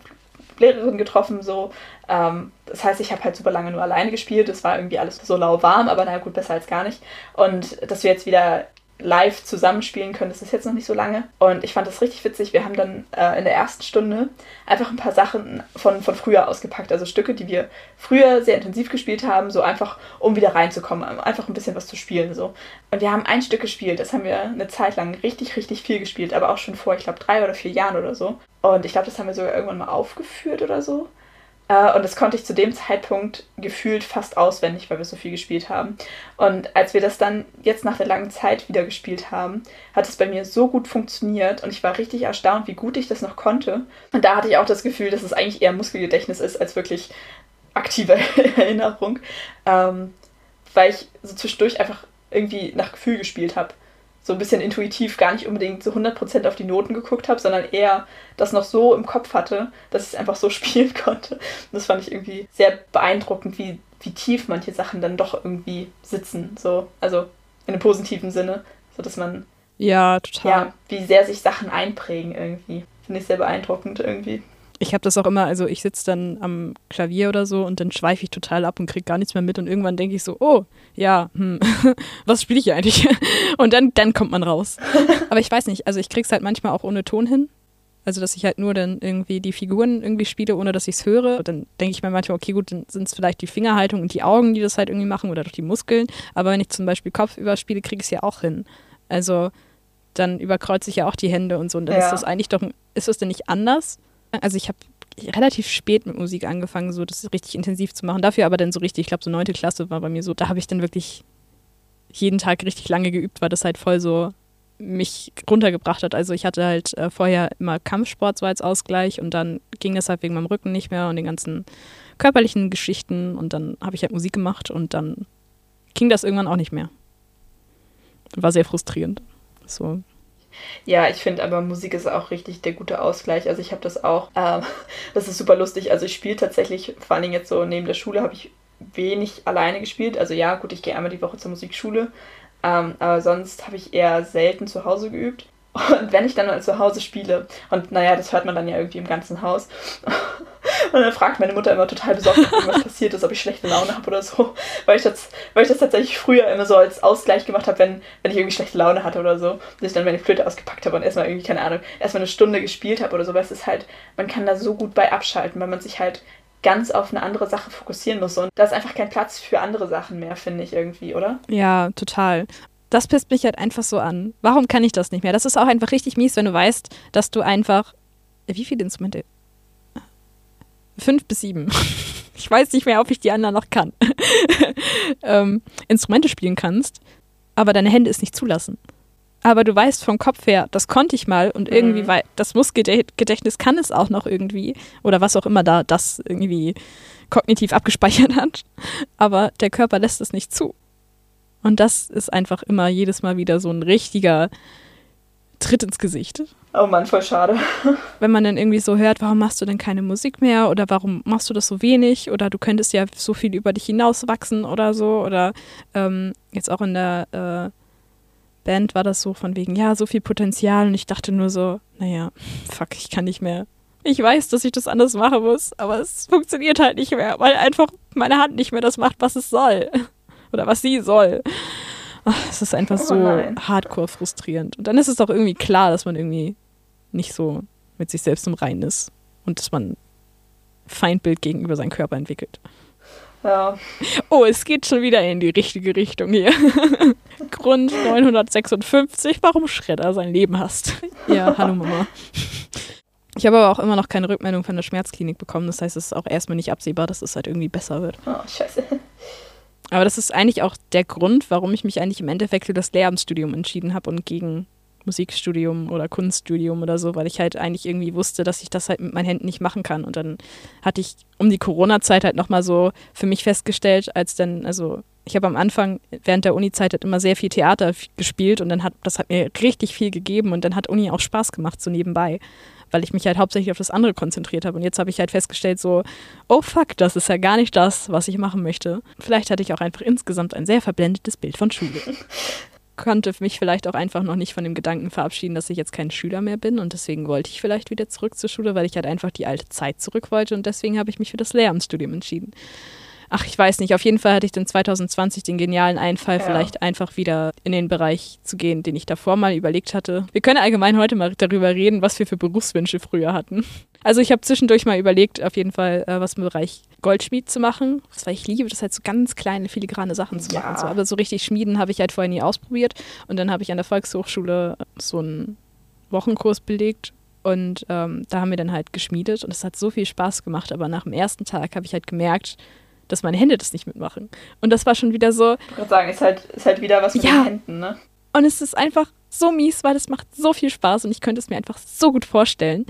S2: Lehrerin getroffen, so. Ähm, das heißt, ich habe halt super lange nur alleine gespielt. Es war irgendwie alles so lauwarm, aber naja, gut, besser als gar nicht. Und dass wir jetzt wieder live zusammenspielen können. Das ist jetzt noch nicht so lange. Und ich fand das richtig witzig. Wir haben dann äh, in der ersten Stunde einfach ein paar Sachen von, von früher ausgepackt. Also Stücke, die wir früher sehr intensiv gespielt haben, so einfach, um wieder reinzukommen. Einfach ein bisschen was zu spielen. So. Und wir haben ein Stück gespielt. Das haben wir eine Zeit lang richtig, richtig viel gespielt. Aber auch schon vor, ich glaube, drei oder vier Jahren oder so. Und ich glaube, das haben wir sogar irgendwann mal aufgeführt oder so. Äh, und das konnte ich zu dem Zeitpunkt gefühlt fast auswendig, weil wir so viel gespielt haben. Und als wir das dann jetzt nach der langen Zeit wieder gespielt haben, hat es bei mir so gut funktioniert und ich war richtig erstaunt, wie gut ich das noch konnte. Und da hatte ich auch das Gefühl, dass es eigentlich eher Muskelgedächtnis ist als wirklich aktive <laughs> Erinnerung, ähm, weil ich so zwischendurch einfach irgendwie nach Gefühl gespielt habe so ein bisschen intuitiv gar nicht unbedingt zu 100% auf die Noten geguckt habe, sondern eher das noch so im Kopf hatte, dass ich es einfach so <laughs> spielen konnte. Und das fand ich irgendwie sehr beeindruckend, wie, wie tief manche Sachen dann doch irgendwie sitzen. So, also in einem positiven Sinne, so dass man
S1: ja, total. Ja,
S2: wie sehr sich Sachen einprägen irgendwie. Finde ich sehr beeindruckend irgendwie
S1: ich habe das auch immer, also ich sitze dann am Klavier oder so und dann schweife ich total ab und kriege gar nichts mehr mit und irgendwann denke ich so, oh, ja, hm, <laughs> was spiele ich hier eigentlich? <laughs> Und dann, dann kommt man raus. <laughs> Aber ich weiß nicht, also ich kriege es halt manchmal auch ohne Ton hin. Also, dass ich halt nur dann irgendwie die Figuren irgendwie spiele, ohne dass ich es höre. Und dann denke ich mir manchmal, okay, gut, dann sind es vielleicht die Fingerhaltung und die Augen, die das halt irgendwie machen oder doch die Muskeln. Aber wenn ich zum Beispiel Kopf überspiele, kriege ich es ja auch hin. Also, dann überkreuze ich ja auch die Hände und so. Und dann ja. ist das eigentlich doch, ist das denn nicht anders? Also ich habe relativ spät mit Musik angefangen, so das richtig intensiv zu machen. Dafür aber dann so richtig, ich glaube so neunte Klasse war bei mir so, da habe ich dann wirklich jeden Tag richtig lange geübt, weil das halt voll so mich runtergebracht hat. Also ich hatte halt äh, vorher immer Kampfsport so als Ausgleich und dann ging das halt wegen meinem Rücken nicht mehr und den ganzen körperlichen Geschichten und dann habe ich halt Musik gemacht und dann ging das irgendwann auch nicht mehr. War sehr frustrierend. So
S2: Ja, ich finde aber Musik ist auch richtig der gute Ausgleich. Also ich habe das auch, ähm, <laughs> das ist super lustig. Also ich spiele tatsächlich, vor allen Dingen jetzt so neben der Schule, habe ich wenig alleine gespielt. Also ja, gut, ich gehe einmal die Woche zur Musikschule, ähm, aber sonst habe ich eher selten zu Hause geübt. Und wenn ich dann mal zu Hause spiele, und naja, das hört man dann ja irgendwie im ganzen Haus, <laughs> und dann fragt meine Mutter immer total besorgt, ob irgendwas passiert ist, ob ich schlechte Laune habe oder so, weil ich, das, weil ich das tatsächlich früher immer so als Ausgleich gemacht habe, wenn, wenn ich irgendwie schlechte Laune hatte oder so, dass ich dann meine Flöte ausgepackt habe und erstmal irgendwie, keine Ahnung, erstmal eine Stunde gespielt habe oder so, weil es ist halt, man kann da so gut bei abschalten, weil man sich halt ganz auf eine andere Sache fokussieren muss. Und da ist einfach kein Platz für andere Sachen mehr, finde ich irgendwie, oder?
S1: Ja, total das pisst mich halt einfach so an. Warum kann ich das nicht mehr? Das ist auch einfach richtig mies, wenn du weißt, dass du einfach. Wie viele Instrumente? Fünf bis sieben. <laughs> Ich weiß nicht mehr, ob ich die anderen noch kann. <laughs> ähm, Instrumente spielen kannst, aber deine Hände es nicht zulassen. Aber du weißt vom Kopf her, das konnte ich mal und irgendwie, mhm. weil das Muskelgedächtnis kann es auch noch irgendwie. Oder was auch immer da das irgendwie kognitiv abgespeichert hat. Aber der Körper lässt es nicht zu. Und das ist einfach immer jedes Mal wieder so ein richtiger Tritt ins Gesicht.
S2: Oh Mann, voll schade. <laughs>
S1: Wenn man dann irgendwie so hört, warum machst du denn keine Musik mehr oder warum machst du das so wenig oder du könntest ja so viel über dich hinauswachsen oder so oder ähm, jetzt auch in der äh, Band war das so von wegen, ja, so viel Potenzial und ich dachte nur so, naja, fuck, ich kann nicht mehr. Ich weiß, dass ich das anders machen muss, aber es funktioniert halt nicht mehr, weil einfach meine Hand nicht mehr das macht, was es soll oder was sie soll. Es ist einfach oh so oh hardcore frustrierend. Und dann ist es auch irgendwie klar, dass man irgendwie nicht so mit sich selbst im Reinen ist und dass man Feindbild gegenüber seinem Körper entwickelt.
S2: Ja.
S1: Oh, es geht schon wieder in die richtige Richtung hier. <laughs> Grund 956, warum Schredder sein Leben hasst. Ja, hallo Mama. Ich habe aber auch immer noch keine Rückmeldung von der Schmerzklinik bekommen. Das heißt, es ist auch erstmal nicht absehbar, dass es halt irgendwie besser wird.
S2: Oh, scheiße.
S1: Aber das ist eigentlich auch der Grund, warum ich mich eigentlich im Endeffekt für das Lehramtsstudium entschieden habe und gegen Musikstudium oder Kunststudium oder so, weil ich halt eigentlich irgendwie wusste, dass ich das halt mit meinen Händen nicht machen kann. Und dann hatte ich um die Corona-Zeit halt nochmal so für mich festgestellt, als dann, also ich habe am Anfang während der Uni-Zeit halt immer sehr viel Theater gespielt und dann hat das hat mir richtig viel gegeben und dann hat Uni auch Spaß gemacht so nebenbei weil ich mich halt hauptsächlich auf das andere konzentriert habe. Und jetzt habe ich halt festgestellt, so, oh fuck, das ist ja gar nicht das, was ich machen möchte. Vielleicht hatte ich auch einfach insgesamt ein sehr verblendetes Bild von Schule. <laughs> Konnte mich vielleicht auch einfach noch nicht von dem Gedanken verabschieden, dass ich jetzt kein Schüler mehr bin und deswegen wollte ich vielleicht wieder zurück zur Schule, weil ich halt einfach die alte Zeit zurück wollte und deswegen habe ich mich für das Lehramtsstudium entschieden ach, ich weiß nicht, auf jeden Fall hatte ich dann 2020 den genialen Einfall, ja. vielleicht einfach wieder in den Bereich zu gehen, den ich davor mal überlegt hatte. Wir können allgemein heute mal darüber reden, was wir für Berufswünsche früher hatten. Also ich habe zwischendurch mal überlegt, auf jeden Fall äh, was im Bereich Goldschmied zu machen. Das, weil ich liebe das halt so ganz kleine, filigrane Sachen zu machen. So. Aber so richtig schmieden habe ich halt vorher nie ausprobiert. Und dann habe ich an der Volkshochschule so einen Wochenkurs belegt und ähm, da haben wir dann halt geschmiedet und es hat so viel Spaß gemacht. Aber nach dem ersten Tag habe ich halt gemerkt, dass meine Hände das nicht mitmachen. Und das war schon wieder so.
S2: Ich würde sagen, ist halt, ist halt wieder was mit ja. den Händen, ne?
S1: Und es ist einfach so mies, weil es macht so viel Spaß und ich könnte es mir einfach so gut vorstellen.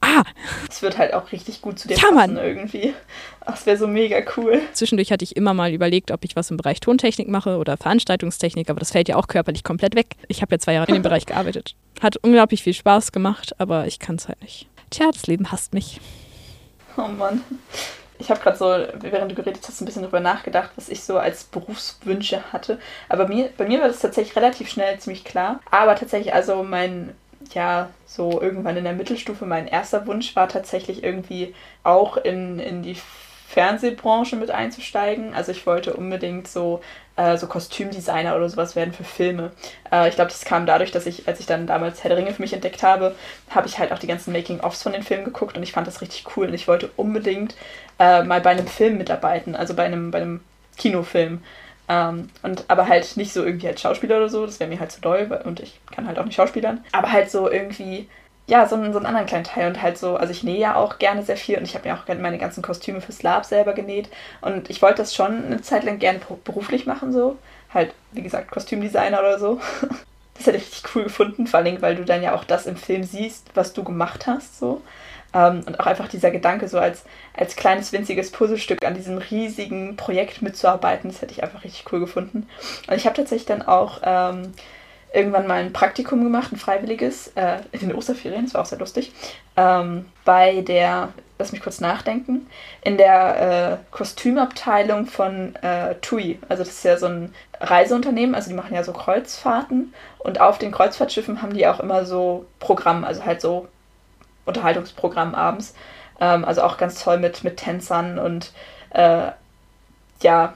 S1: Ah!
S2: Es wird halt auch richtig gut zu dir ja, passen Mann. irgendwie. Das wäre so mega cool.
S1: Zwischendurch hatte ich immer mal überlegt, ob ich was im Bereich Tontechnik mache oder Veranstaltungstechnik, aber das fällt ja auch körperlich komplett weg. Ich habe ja zwei Jahre in dem <laughs> Bereich gearbeitet. Hat unglaublich viel Spaß gemacht, aber ich kann es halt nicht. Tja, das Leben hasst mich.
S2: Oh Mann ich habe gerade so, während du geredet hast, ein bisschen darüber nachgedacht, was ich so als Berufswünsche hatte. Aber mir, bei mir war das tatsächlich relativ schnell ziemlich klar. Aber tatsächlich, also mein, ja, so irgendwann in der Mittelstufe, mein erster Wunsch war tatsächlich irgendwie auch in, in die Fernsehbranche mit einzusteigen. Also ich wollte unbedingt so, äh, so Kostümdesigner oder sowas werden für Filme. Äh, ich glaube, das kam dadurch, dass ich, als ich dann damals Herr der Ringe für mich entdeckt habe, habe ich halt auch die ganzen Making-ofs von den Filmen geguckt und ich fand das richtig cool. Und ich wollte unbedingt äh, mal bei einem Film mitarbeiten, also bei einem, bei einem Kinofilm. Ähm, und aber halt nicht so irgendwie als Schauspieler oder so, das wäre mir halt zu doll und ich kann halt auch nicht schauspielern. Aber halt so irgendwie ja, so einen, so einen anderen kleinen Teil und halt so, also ich nähe ja auch gerne sehr viel und ich habe mir auch gerne meine ganzen Kostüme fürs Lab selber genäht und ich wollte das schon eine Zeit lang gerne beruflich machen, so. Halt, wie gesagt, Kostümdesigner oder so. <laughs> Das hätte ich richtig cool gefunden, vor allem, weil du dann ja auch das im Film siehst, was du gemacht hast, so. Ähm, und auch einfach dieser Gedanke, so als, als kleines winziges Puzzlestück an diesem riesigen Projekt mitzuarbeiten, das hätte ich einfach richtig cool gefunden. Und ich habe tatsächlich dann auch ähm, irgendwann mal ein Praktikum gemacht, ein freiwilliges, äh, in den Osterferien, das war auch sehr lustig, ähm, bei der, lass mich kurz nachdenken, in der äh, Kostümabteilung von äh, TUI. Also das ist ja so ein Reiseunternehmen, also die machen ja so Kreuzfahrten und auf den Kreuzfahrtschiffen haben die auch immer so Programm, also halt so Unterhaltungsprogramm abends. Ähm, also auch ganz toll mit, mit Tänzern und äh, ja,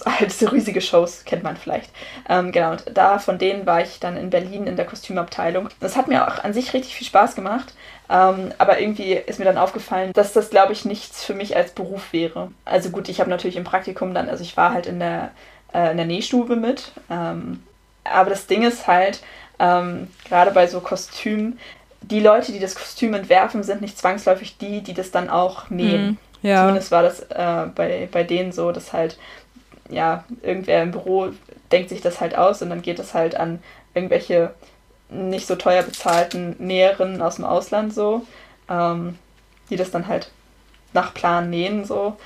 S2: <laughs> halt diese riesige Shows kennt man vielleicht. Ähm, genau, und da von denen war ich dann in Berlin in der Kostümabteilung. Das hat mir auch an sich richtig viel Spaß gemacht. Ähm, aber irgendwie ist mir dann aufgefallen, dass das, glaube ich, nichts für mich als Beruf wäre. Also gut, ich habe natürlich im Praktikum dann, also ich war halt in der, äh, in der Nähstube mit. Ähm, aber das Ding ist halt, ähm, gerade bei so Kostümen, die Leute, die das Kostüm entwerfen, sind nicht zwangsläufig die, die das dann auch nähen. Mm, ja. Zumindest war das äh, bei, bei denen so, dass halt, ja, irgendwer im Büro denkt sich das halt aus und dann geht es halt an irgendwelche nicht so teuer bezahlten Näherinnen aus dem Ausland so, ähm, die das dann halt nach Plan nähen so.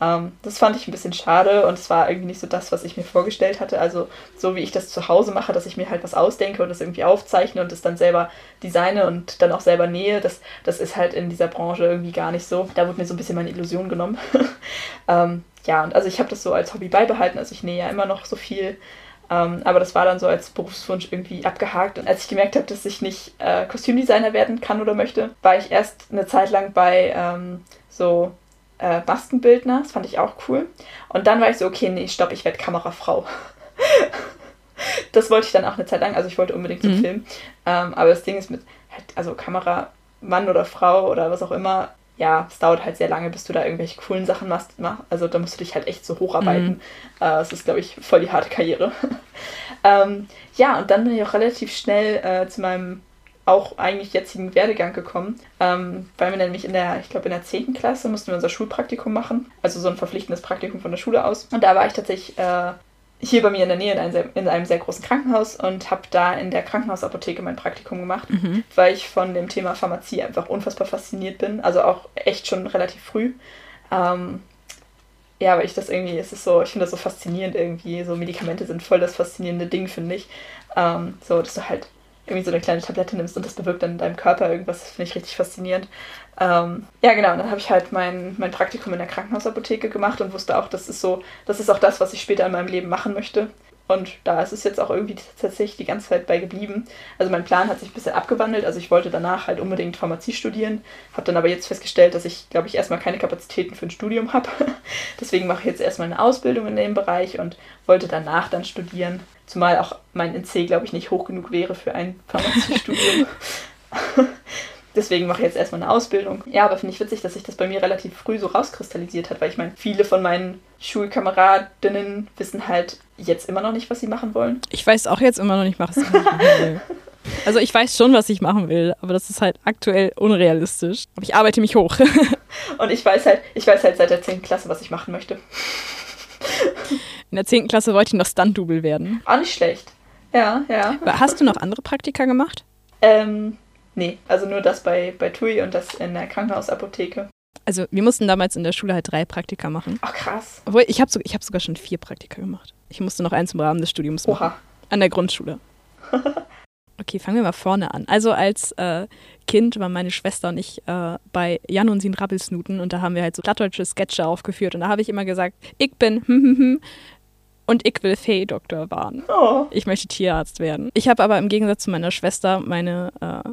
S2: Ähm, das fand ich ein bisschen schade und es war irgendwie nicht so das, was ich mir vorgestellt hatte. Also so wie ich das zu Hause mache, dass ich mir halt was ausdenke und das irgendwie aufzeichne und das dann selber designe und dann auch selber nähe, das, das ist halt in dieser Branche irgendwie gar nicht so. Da wurde mir so ein bisschen meine Illusion genommen. <laughs> ähm, ja, und also ich habe das so als Hobby beibehalten. Also ich nähe ja immer noch so viel. Ähm, aber das war dann so als Berufswunsch irgendwie abgehakt. Und als ich gemerkt habe, dass ich nicht äh, Kostümdesigner werden kann oder möchte, war ich erst eine Zeit lang bei ähm, so äh, Baskenbildner. Das fand ich auch cool. Und dann war ich so, okay, nee, stopp, ich werde Kamerafrau. <laughs> das wollte ich dann auch eine Zeit lang. Also ich wollte unbedingt so mhm. filmen. Ähm, aber das Ding ist mit, also Kameramann oder Frau oder was auch immer, ja, es dauert halt sehr lange, bis du da irgendwelche coolen Sachen machst. Also da musst du dich halt echt so hocharbeiten. Mhm. Äh, das ist, glaube ich, voll die harte Karriere. <laughs> ähm, ja, und dann bin ich auch relativ schnell äh, zu meinem auch eigentlich jetzigen Werdegang gekommen, ähm, weil wir nämlich in der, ich glaube in der 10. Klasse mussten wir unser Schulpraktikum machen, also so ein verpflichtendes Praktikum von der Schule aus. Und da war ich tatsächlich äh, hier bei mir in der Nähe in einem sehr, in einem sehr großen Krankenhaus und habe da in der Krankenhausapotheke mein Praktikum gemacht, mhm. weil ich von dem Thema Pharmazie einfach unfassbar fasziniert bin, also auch echt schon relativ früh. Ähm, ja, weil ich das irgendwie, es ist so, ich finde das so faszinierend irgendwie, so Medikamente sind voll das faszinierende Ding, finde ich. Ähm, so, dass du halt irgendwie so eine kleine Tablette nimmst und das bewirkt dann in deinem Körper irgendwas. Das finde ich richtig faszinierend. Ähm, ja, genau. Und dann habe ich halt mein, mein Praktikum in der Krankenhausapotheke gemacht und wusste auch, das ist so, das ist auch das, was ich später in meinem Leben machen möchte. Und da ist es jetzt auch irgendwie tatsächlich die ganze Zeit bei geblieben. Also mein Plan hat sich ein bisschen abgewandelt. Also ich wollte danach halt unbedingt Pharmazie studieren, habe dann aber jetzt festgestellt, dass ich, glaube ich, erstmal keine Kapazitäten für ein Studium habe. <laughs> Deswegen mache ich jetzt erstmal eine Ausbildung in dem Bereich und wollte danach dann studieren. Zumal auch mein NC, glaube ich, nicht hoch genug wäre für ein Pharmaziestudium. <laughs> Deswegen mache ich jetzt erstmal eine Ausbildung. Ja, aber finde ich witzig, dass sich das bei mir relativ früh so rauskristallisiert hat, weil ich meine, viele von meinen Schulkameradinnen wissen halt jetzt immer noch nicht, was sie machen wollen.
S1: Ich weiß auch jetzt immer noch nicht, was ich machen will. <laughs> Also ich weiß schon, was ich machen will, aber das ist halt aktuell unrealistisch. Aber ich arbeite mich hoch. <laughs>
S2: Und ich weiß halt, ich weiß halt seit der 10. Klasse, was ich machen möchte.
S1: In der 10. Klasse wollte ich noch Stunt-Double werden.
S2: Auch nicht schlecht. Ja, ja.
S1: Hast du noch andere Praktika gemacht?
S2: Ähm, nee, also nur das bei, bei TUI und das in der Krankenhausapotheke.
S1: Also wir mussten damals in der Schule halt drei Praktika machen.
S2: Ach krass.
S1: Obwohl, ich habe so, hab sogar schon vier Praktika gemacht. Ich musste noch eins im Rahmen des Studiums machen. Oha. An der Grundschule. <laughs> Okay, fangen wir mal vorne an. Also als äh, Kind waren meine Schwester und ich äh, bei Jan und Sin Rabbelsnuten und da haben wir halt so plattdeutsche Sketche aufgeführt und da habe ich immer gesagt, ich bin hm, hm, hm, und ich will Fee-Doktor werden. Oh. Ich möchte Tierarzt werden. Ich habe aber im Gegensatz zu meiner Schwester meine äh,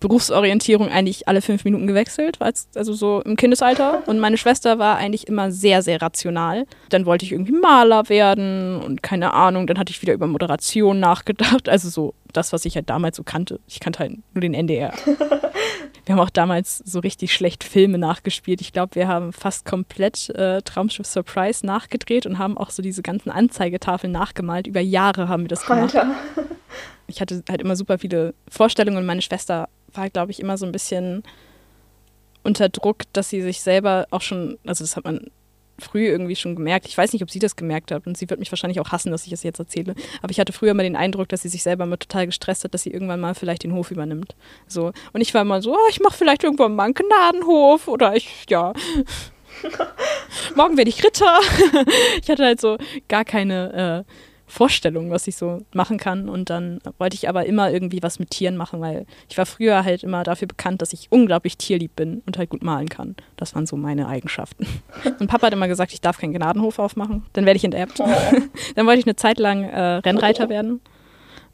S1: Berufsorientierung eigentlich alle fünf Minuten gewechselt, also so im Kindesalter. Und meine Schwester war eigentlich immer sehr, sehr rational. Dann wollte ich irgendwie Maler werden und keine Ahnung. Dann hatte ich wieder über Moderation nachgedacht. Also so das, was ich halt damals so kannte. Ich kannte halt nur den NDR. <laughs> Wir haben auch damals so richtig schlecht Filme nachgespielt. Ich glaube, wir haben fast komplett äh, Traumschiff Surprise nachgedreht und haben auch so diese ganzen Anzeigetafeln nachgemalt. Über Jahre haben wir das gemacht. Alter. Ich hatte halt immer super viele Vorstellungen und meine Schwester war, glaube ich, immer so ein bisschen unter Druck, dass sie sich selber auch schon, also das hat man früh irgendwie schon gemerkt. Ich weiß nicht, ob sie das gemerkt hat und sie wird mich wahrscheinlich auch hassen, dass ich es das jetzt erzähle. Aber ich hatte früher immer den Eindruck, dass sie sich selber immer total gestresst hat, dass sie irgendwann mal vielleicht den Hof übernimmt. So. Und ich war immer so, oh, ich mache vielleicht irgendwann mal einen Gnadenhof oder ich, ja. <laughs> Morgen werde ich Ritter. <laughs> ich hatte halt so gar keine äh, Vorstellung, was ich so machen kann. Und dann wollte ich aber immer irgendwie was mit Tieren machen, weil ich war früher halt immer dafür bekannt, dass ich unglaublich tierlieb bin und halt gut malen kann. Das waren so meine Eigenschaften. <laughs> Und Papa hat immer gesagt, ich darf keinen Gnadenhof aufmachen. Dann werde ich enterbt. Oh. <laughs> dann wollte ich eine Zeit lang äh, Rennreiter werden.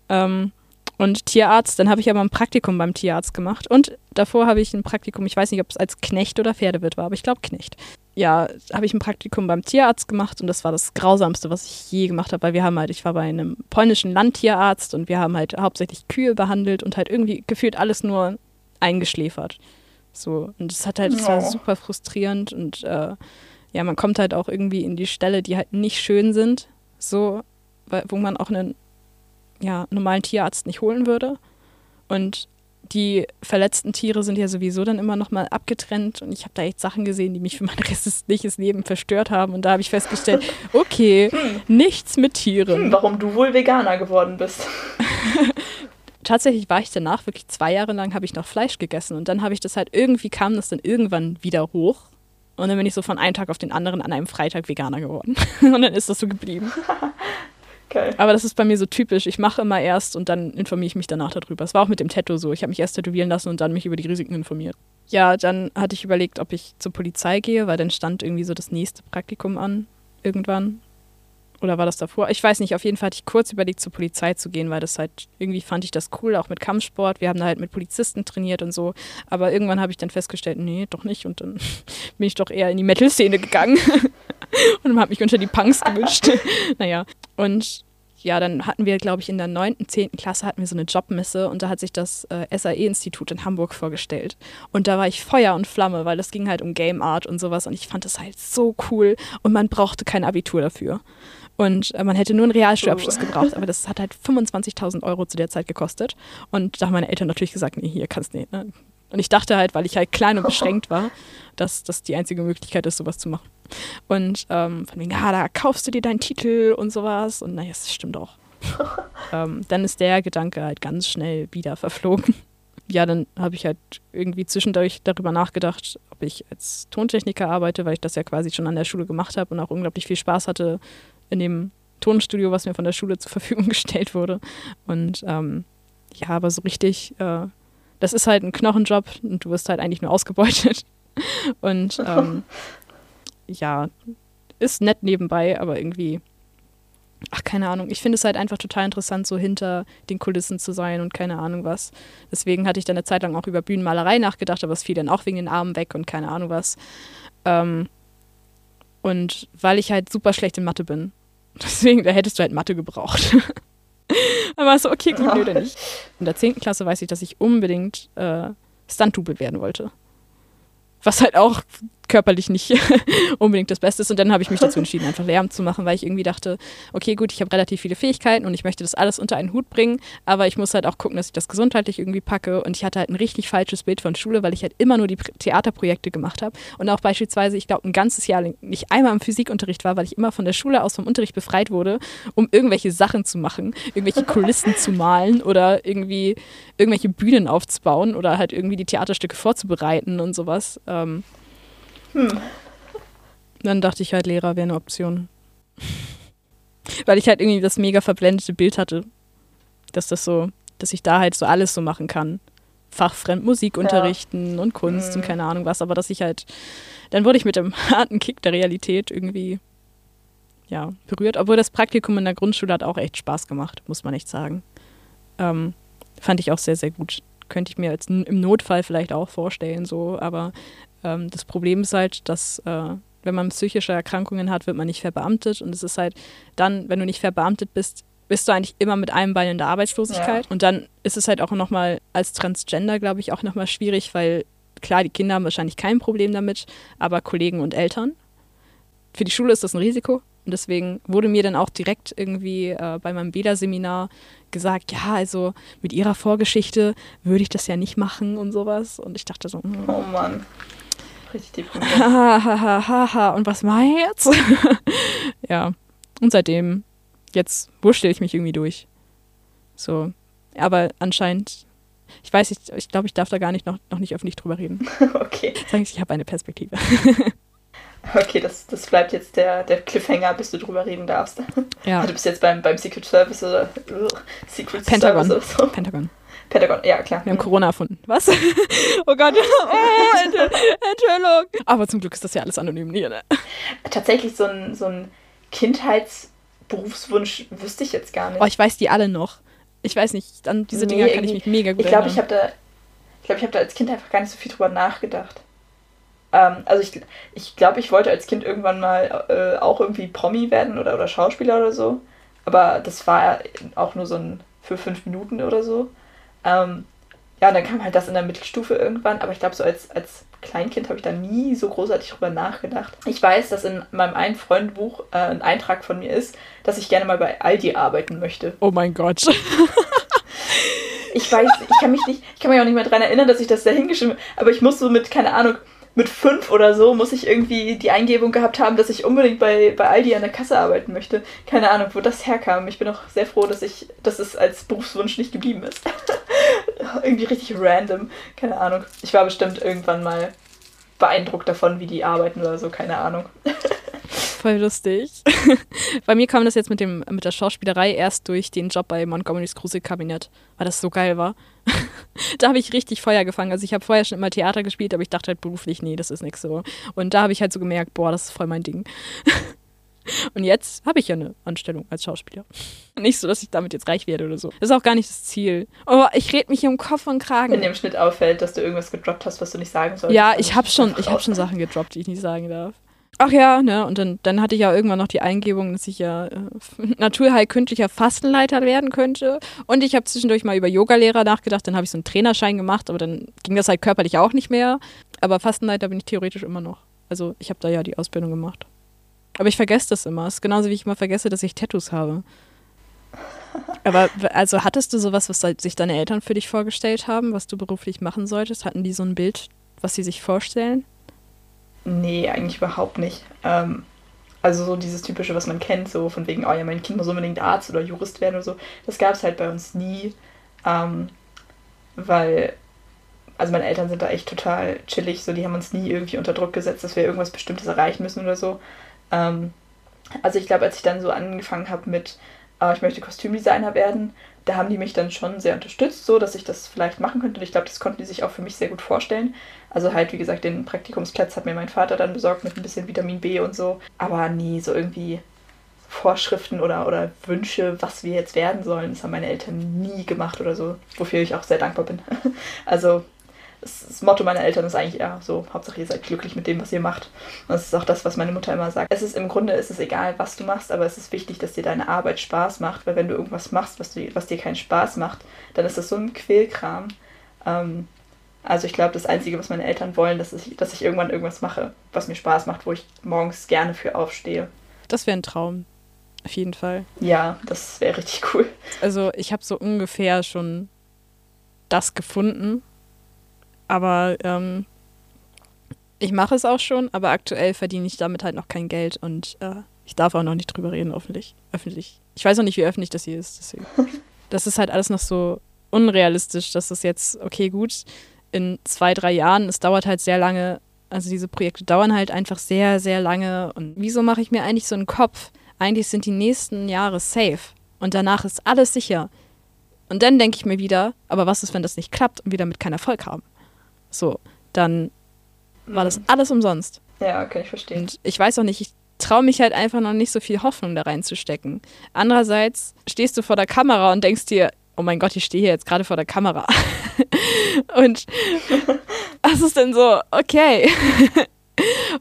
S1: Ähm, und Tierarzt, dann habe ich aber ein Praktikum beim Tierarzt gemacht. Und davor habe ich ein Praktikum, ich weiß nicht, ob es als Knecht oder Pferdewirt war, aber ich glaube Knecht ja, habe ich ein Praktikum beim Tierarzt gemacht und das war das Grausamste, was ich je gemacht habe, weil wir haben halt, ich war bei einem polnischen Landtierarzt und wir haben halt hauptsächlich Kühe behandelt und halt irgendwie gefühlt alles nur eingeschläfert. So, und das hat halt, das war super frustrierend und äh, ja, man kommt halt auch irgendwie in die Stelle, die halt nicht schön sind, so, wo man auch einen ja, normalen Tierarzt nicht holen würde. Und die verletzten Tiere sind ja sowieso dann immer noch mal abgetrennt und ich habe da echt Sachen gesehen, die mich für mein <laughs> restliches Leben verstört haben und da habe ich festgestellt, <laughs> okay, hm. nichts mit Tieren.
S2: Hm, warum du wohl Veganer geworden bist. <laughs>
S1: Tatsächlich war ich danach wirklich zwei Jahre lang habe ich noch Fleisch gegessen und dann habe ich das halt irgendwie kam das dann irgendwann wieder hoch und dann bin ich so von einem Tag auf den anderen an einem Freitag Veganer geworden und dann ist das so geblieben. Geil. Aber das ist bei mir so typisch. Ich mache immer erst und dann informiere ich mich danach darüber. Es war auch mit dem Tattoo so. Ich habe mich erst tätowieren lassen und dann mich über die Risiken informiert. Ja, dann hatte ich überlegt, ob ich zur Polizei gehe, weil dann stand irgendwie so das nächste Praktikum an. Irgendwann. Oder war das davor? Ich weiß nicht. Auf jeden Fall hatte ich kurz überlegt, zur Polizei zu gehen, weil das halt irgendwie fand ich das cool, auch mit Kampfsport. Wir haben da halt mit Polizisten trainiert und so. Aber irgendwann habe ich dann festgestellt, nee, doch nicht. Und dann <laughs> bin ich doch eher in die Metal-Szene gegangen <laughs> und habe mich unter die Punks gemischt. <laughs> naja. Und ja, dann hatten wir, glaube ich, in der 9., 10. Klasse hatten wir so eine Jobmesse und da hat sich das äh, SAE-Institut in Hamburg vorgestellt. Und da war ich Feuer und Flamme, weil es ging halt um Game Art und sowas und ich fand das halt so cool und man brauchte kein Abitur dafür. Und äh, man hätte nur einen Realschulabschluss gebraucht, aber das hat halt 25.000 Euro zu der Zeit gekostet. Und da haben meine Eltern natürlich gesagt, nee, hier kannst du nicht. Ne? Und ich dachte halt, weil ich halt klein und <laughs> beschränkt war, dass das die einzige Möglichkeit ist, sowas zu machen. Und ähm, von wegen, ja, da kaufst du dir deinen Titel und sowas. Und naja, das stimmt auch. <laughs> ähm, dann ist der Gedanke halt ganz schnell wieder verflogen. <laughs> Ja, dann habe ich halt irgendwie zwischendurch darüber nachgedacht, ob ich als Tontechniker arbeite, weil ich das ja quasi schon an der Schule gemacht habe und auch unglaublich viel Spaß hatte in dem Tonstudio, was mir von der Schule zur Verfügung gestellt wurde. Und ähm, ja, aber so richtig, äh, das ist halt ein Knochenjob und du wirst halt eigentlich nur ausgebeutet. <laughs> Und ähm, <laughs> ja, ist nett nebenbei, aber irgendwie, ach, keine Ahnung. Ich finde es halt einfach total interessant, so hinter den Kulissen zu sein und keine Ahnung was. Deswegen hatte ich dann eine Zeit lang auch über Bühnenmalerei nachgedacht, aber es fiel dann auch wegen den Armen weg und keine Ahnung was. Ähm, und weil ich halt super schlecht in Mathe bin. <laughs> Deswegen, da hättest du halt Mathe gebraucht. Dann war es so, okay, gut, nö, denn nicht. In der 10. Klasse weiß ich, dass ich unbedingt äh, Stunt-Double werden wollte was halt auch körperlich nicht <laughs> unbedingt das Beste ist. Und dann habe ich mich dazu entschieden, einfach Lehramt zu machen, weil ich irgendwie dachte, okay, gut, ich habe relativ viele Fähigkeiten und ich möchte das alles unter einen Hut bringen, aber ich muss halt auch gucken, dass ich das gesundheitlich irgendwie packe. Und ich hatte halt ein richtig falsches Bild von Schule, weil ich halt immer nur die Theaterprojekte gemacht habe. Und auch beispielsweise, ich glaube, ein ganzes Jahr nicht einmal im Physikunterricht war, weil ich immer von der Schule aus vom Unterricht befreit wurde, um irgendwelche Sachen zu machen, irgendwelche <laughs> Kulissen zu malen oder irgendwie irgendwelche Bühnen aufzubauen oder halt irgendwie die Theaterstücke vorzubereiten und sowas. Ähm, hm. Dann dachte ich halt, Lehrer wäre eine Option. <laughs> Weil ich halt irgendwie das mega verblendete Bild hatte, dass das so, dass ich da halt so alles so machen kann. Fachfremd Musik unterrichten ja. und Kunst mhm. und keine Ahnung was, aber dass ich halt, dann wurde ich mit dem <laughs> harten Kick der Realität irgendwie, ja, berührt. Obwohl das Praktikum in der Grundschule hat auch echt Spaß gemacht, muss man echt sagen. Ähm, fand ich auch sehr, sehr gut. Könnte ich mir jetzt im Notfall vielleicht auch vorstellen, so, aber ähm, das Problem ist halt, dass äh, wenn man psychische Erkrankungen hat, wird man nicht verbeamtet und es ist halt dann, wenn du nicht verbeamtet bist, bist du eigentlich immer mit einem Bein in der Arbeitslosigkeit. Ja. Und dann ist es halt auch nochmal als Transgender, glaube ich, auch nochmal schwierig, weil klar, die Kinder haben wahrscheinlich kein Problem damit, aber Kollegen und Eltern. Für die Schule ist das ein Risiko. Und deswegen wurde mir dann auch direkt irgendwie äh, bei meinem Bäder-Seminar gesagt, ja, also mit ihrer Vorgeschichte würde ich das ja nicht machen und sowas. Und ich dachte so, hm.
S2: oh Mann
S1: richtig deprimierend. Hahaha, <laughs> und was mache ich jetzt? <laughs> ja, und seitdem, jetzt wurschtel ich mich irgendwie durch. So, aber anscheinend, ich weiß, ich, ich glaube, ich darf da gar nicht noch, noch nicht öffentlich drüber reden. <laughs>
S2: okay.
S1: Sag ich, ich habe eine Perspektive.
S2: Okay, das, das bleibt jetzt der, der Cliffhanger, bis du drüber reden darfst.
S1: Ja.
S2: Du bist jetzt beim, beim Secret Service oder Secret
S1: Pentagon.
S2: Service oder so.
S1: Pentagon.
S2: Pentagon, ja klar.
S1: Wir haben Corona erfunden. Was? <laughs> oh Gott. <laughs> Oh, <laughs> Ent Enthüllung. Aber zum Glück ist das ja alles anonym hier, ne?
S2: Tatsächlich so ein, so ein Kindheitsberufswunsch wüsste ich jetzt gar nicht.
S1: Oh, ich weiß die alle noch. Ich weiß nicht, an diese
S2: Nee,
S1: Dinger kann ich mich mega gut
S2: Ich glaube, ich
S1: erinnern.
S2: habe da, ich glaube, ich habe da als Kind einfach gar nicht so viel drüber nachgedacht. Ähm, also ich, ich glaube, ich wollte als Kind irgendwann mal äh, auch irgendwie Promi werden oder, oder Schauspieler oder so. Aber das war auch nur so ein für fünf Minuten oder so. Ähm, ja, und dann kam halt das in der Mittelstufe irgendwann. Aber ich glaube, so als, als Kleinkind habe ich da nie so großartig drüber nachgedacht. Ich weiß, dass in meinem einen Freundbuch äh, ein Eintrag von mir ist, dass ich gerne mal bei Aldi arbeiten möchte.
S1: Oh mein Gott.
S2: Ich weiß, ich kann mich nicht, ich kann mich auch nicht mehr daran erinnern, dass ich das da hingeschrieben habe, aber ich muss so mit, keine Ahnung, mit fünf oder so muss ich irgendwie die Eingebung gehabt haben, dass ich unbedingt bei, bei Aldi an der Kasse arbeiten möchte. Keine Ahnung, wo das herkam. Ich bin auch sehr froh, dass ich, dass es als Berufswunsch nicht geblieben ist. <laughs> irgendwie richtig random. Keine Ahnung. Ich war bestimmt irgendwann mal beeindruckt davon, wie die arbeiten oder so, keine Ahnung. <laughs>
S1: Voll lustig. <laughs> bei mir kam das jetzt mit, dem, mit der Schauspielerei erst durch den Job bei Montgomery's Gruselkabinett, weil das so geil war. da habe ich richtig Feuer gefangen. Also ich habe vorher schon immer Theater gespielt, aber ich dachte halt beruflich, nee, das ist nichts so. Und da habe ich halt so gemerkt, boah, das ist voll mein Ding. Und jetzt habe ich ja eine Anstellung als Schauspieler. Nicht so, dass ich damit jetzt reich werde oder so. Das ist auch gar nicht das Ziel. Oh, ich rede mich hier um Kopf und Kragen.
S2: Wenn dir im Schnitt auffällt, dass du irgendwas gedroppt hast, was du nicht sagen solltest.
S1: Ja, ich habe schon, ich
S2: raus.
S1: schon Sachen gedroppt, die ich nicht sagen darf. Ach ja, ne, und dann, dann hatte ich ja irgendwann noch die Eingebung, dass ich ja äh, <laughs> naturheilkundlicher Fastenleiter werden könnte. Und ich habe zwischendurch mal über Yogalehrer nachgedacht, dann habe ich so einen Trainerschein gemacht, aber dann ging das halt körperlich auch nicht mehr. Aber Fastenleiter bin ich theoretisch immer noch. Also ich habe da ja die Ausbildung gemacht. Aber ich vergesse das immer. Es ist genauso wie ich immer vergesse, dass ich Tattoos habe. Aber also hattest du sowas, was halt sich deine Eltern für dich vorgestellt haben, was du beruflich machen solltest? Hatten die so ein Bild, was sie sich vorstellen?
S2: Nee, eigentlich überhaupt nicht. Ähm, also so dieses typische, was man kennt, so von wegen, oh ja, mein Kind muss unbedingt Arzt oder Jurist werden oder so, das gab es halt bei uns nie. Ähm, weil, also meine Eltern sind da echt total chillig, so die haben uns nie irgendwie unter Druck gesetzt, dass wir irgendwas Bestimmtes erreichen müssen oder so. Ähm, also ich glaube, als ich dann so angefangen habe mit, äh, ich möchte Kostümdesigner werden, da haben die mich dann schon sehr unterstützt, so dass ich das vielleicht machen könnte. Und ich glaube, das konnten die sich auch für mich sehr gut vorstellen. Also halt, wie gesagt, den Praktikumsplatz hat mir mein Vater dann besorgt mit ein bisschen Vitamin B und so. Aber nie so irgendwie Vorschriften oder, oder Wünsche, was wir jetzt werden sollen. Das haben meine Eltern nie gemacht oder so, wofür ich auch sehr dankbar bin. <laughs> Also das, Motto meiner Eltern ist eigentlich eher so, Hauptsache ihr seid glücklich mit dem, was ihr macht. Und das ist auch das, was meine Mutter immer sagt. Es ist im Grunde ist es egal, was du machst, aber es ist wichtig, dass dir deine Arbeit Spaß macht, weil wenn du irgendwas machst, was, du, was dir keinen Spaß macht, dann ist das so ein Quälkram. Ähm, also ich glaube, das Einzige, was meine Eltern wollen, dass ich, dass ich irgendwann irgendwas mache, was mir Spaß macht, wo ich morgens gerne für aufstehe.
S1: Das wäre ein Traum. Auf jeden Fall.
S2: Ja, das wäre richtig cool.
S1: Also ich habe so ungefähr schon das gefunden. Aber ähm, ich mache es auch schon, aber aktuell verdiene ich damit halt noch kein Geld und äh, ich darf auch noch nicht drüber reden, öffentlich. öffentlich. Ich weiß auch nicht, wie öffentlich das hier ist. Deswegen. <laughs> Das ist halt alles noch so unrealistisch, dass das jetzt, okay, gut, in zwei, drei Jahren, es dauert halt sehr lange, also diese Projekte dauern halt einfach sehr, sehr lange. Und wieso mache ich mir eigentlich so einen Kopf? Eigentlich sind die nächsten Jahre safe und danach ist alles sicher. Und dann denke ich mir wieder, aber was ist, wenn das nicht klappt und wir damit keinen Erfolg haben? So, dann war das alles umsonst.
S2: Ja, kann ich verstehen.
S1: Und ich weiß auch nicht, ich traue mich halt einfach noch nicht so viel Hoffnung da reinzustecken. Andererseits stehst du vor der Kamera und denkst dir, oh mein Gott, ich stehe hier jetzt gerade vor der Kamera. <laughs> und <laughs> was ist denn so, okay. <laughs>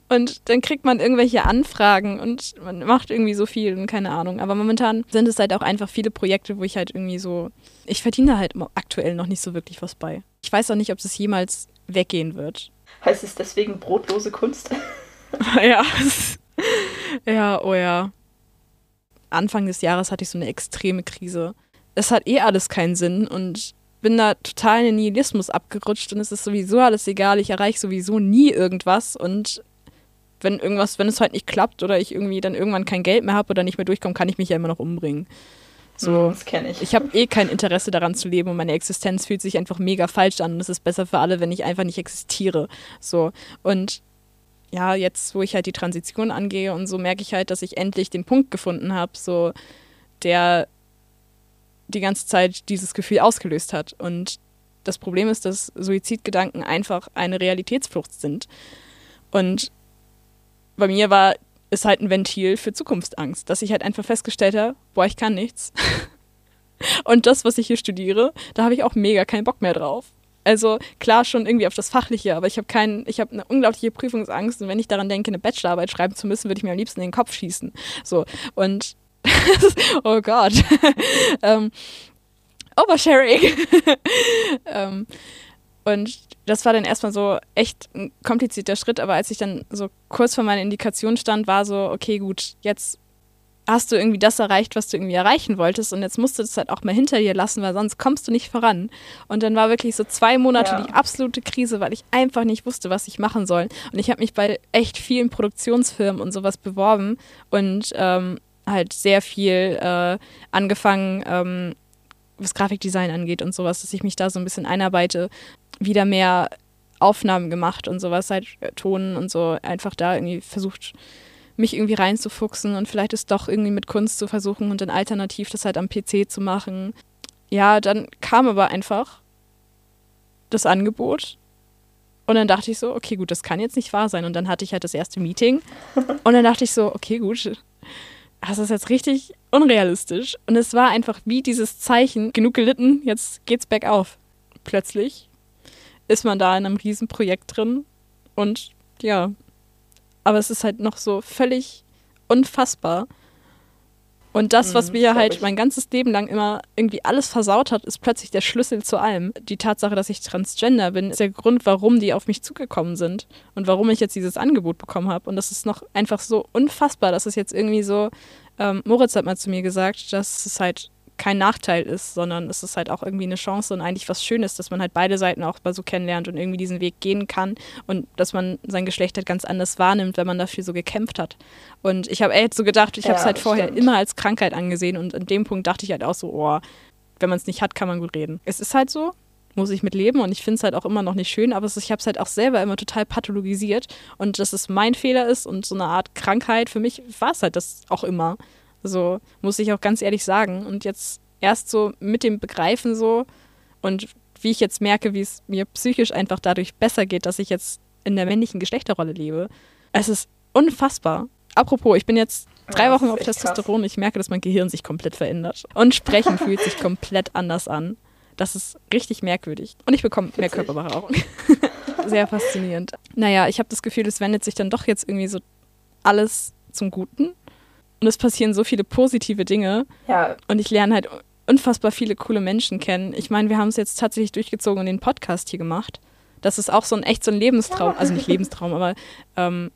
S1: Und dann kriegt man irgendwelche Anfragen und man macht irgendwie so viel und keine Ahnung. Aber momentan sind es halt auch einfach viele Projekte, wo ich halt irgendwie so, ich verdiene halt aktuell noch nicht so wirklich was bei. Ich weiß auch nicht, ob es jemals weggehen wird.
S2: Heißt es deswegen brotlose Kunst? <laughs> <laughs>
S1: ja. ja, oh ja. Anfang des Jahres hatte ich so eine extreme Krise. Es hat eh alles keinen Sinn und bin da total in den Nihilismus abgerutscht und es ist sowieso alles egal. Ich erreiche sowieso nie irgendwas und wenn irgendwas, wenn es halt nicht klappt oder ich irgendwie dann irgendwann kein Geld mehr habe oder nicht mehr durchkomme, kann ich mich ja immer noch umbringen. So,
S2: Das kenne ich.
S1: ich habe eh kein Interesse daran zu leben und meine Existenz fühlt sich einfach mega falsch an und es ist besser für alle, wenn ich einfach nicht existiere. So und ja, jetzt, wo ich halt die Transition angehe und so, merke ich halt, dass ich endlich den Punkt gefunden habe, so der die ganze Zeit dieses Gefühl ausgelöst hat. Und das Problem ist, dass Suizidgedanken einfach eine Realitätsflucht sind. Und bei mir war es halt ein Ventil für Zukunftsangst, dass ich halt einfach festgestellt habe, boah, ich kann nichts. <laughs> Und das, was ich hier studiere, da habe ich auch mega keinen Bock mehr drauf. Also klar schon irgendwie auf das Fachliche, aber ich habe keinen, ich habe eine unglaubliche Prüfungsangst und wenn ich daran denke, eine Bachelorarbeit schreiben zu müssen, würde ich mir am liebsten in den Kopf schießen. So und <laughs> oh Gott. <laughs> ähm, Oversharing. ähm, und das war dann erstmal so echt ein komplizierter Schritt, aber als ich dann so kurz vor meiner Indikation stand, war so, okay, gut, jetzt hast du irgendwie das erreicht, was du irgendwie erreichen wolltest und jetzt musst du das halt auch mal hinter dir lassen, weil sonst kommst du nicht voran. Und dann war wirklich so zwei Monate ja. die absolute Krise, weil ich einfach nicht wusste, was ich machen soll. Und ich habe mich bei echt vielen Produktionsfirmen und sowas beworben und ähm, halt sehr viel äh, angefangen, ähm, was Grafikdesign angeht und sowas, dass ich mich da so ein bisschen einarbeite, wieder mehr Aufnahmen gemacht und sowas, halt äh, Tonen und so, einfach da irgendwie versucht, mich irgendwie reinzufuchsen und vielleicht ist doch irgendwie mit Kunst zu versuchen und dann alternativ das halt am PC zu machen. Ja, dann kam aber einfach das Angebot und dann dachte ich so, okay, gut, das kann jetzt nicht wahr sein. Und dann hatte ich halt das erste Meeting <laughs> und dann dachte ich so, okay, gut, das ist jetzt richtig unrealistisch. Und es war einfach wie dieses Zeichen, genug gelitten, jetzt geht's bergauf. Plötzlich ist man da in einem Riesenprojekt drin und ja, aber es ist halt noch so völlig unfassbar. Und das, was mhm, mir halt mein ganzes Leben lang immer irgendwie alles versaut hat, ist plötzlich der Schlüssel zu allem. Die Tatsache, dass ich Transgender bin, ist der Grund, warum die auf mich zugekommen sind und warum ich jetzt dieses Angebot bekommen habe. Und das ist noch einfach so unfassbar, dass es jetzt irgendwie so, ähm, Moritz hat mal zu mir gesagt, dass es halt kein Nachteil ist, sondern es ist halt auch irgendwie eine Chance und eigentlich was Schönes, dass man halt beide Seiten auch mal so kennenlernt und irgendwie diesen Weg gehen kann und dass man sein Geschlecht halt ganz anders wahrnimmt, wenn man dafür so gekämpft hat. Und ich habe echt so gedacht, ich ja, habe es halt vorher stimmt. immer als Krankheit angesehen und an dem Punkt dachte ich halt auch so, oh, wenn man es nicht hat, kann man gut reden. Es ist halt so, muss ich mit leben und ich finde es halt auch immer noch nicht schön, aber ist, ich habe es halt auch selber immer total pathologisiert und dass es mein Fehler ist und so eine Art Krankheit, für mich war es halt das auch immer. So, muss ich auch ganz ehrlich sagen. Und jetzt erst so mit dem Begreifen so und wie ich jetzt merke, wie es mir psychisch einfach dadurch besser geht, dass ich jetzt in der männlichen Geschlechterrolle lebe. Es ist unfassbar. Apropos, ich bin jetzt drei Wochen auf Testosteron. und Ich merke, dass mein Gehirn sich komplett verändert. Und Sprechen fühlt sich komplett anders an. Das ist richtig merkwürdig. Und ich bekomme mehr Körperbehaarung. <laughs> Sehr faszinierend. Naja, ich habe das Gefühl, es wendet sich dann doch jetzt irgendwie so alles zum Guten. Und es passieren so viele positive Dinge.
S2: Ja.
S1: Und ich lerne halt unfassbar viele coole Menschen kennen. Ich meine, wir haben es jetzt tatsächlich durchgezogen und den Podcast hier gemacht. Das ist auch so ein echt so ein Lebenstraum. Ja. Also nicht Lebenstraum, aber ähm,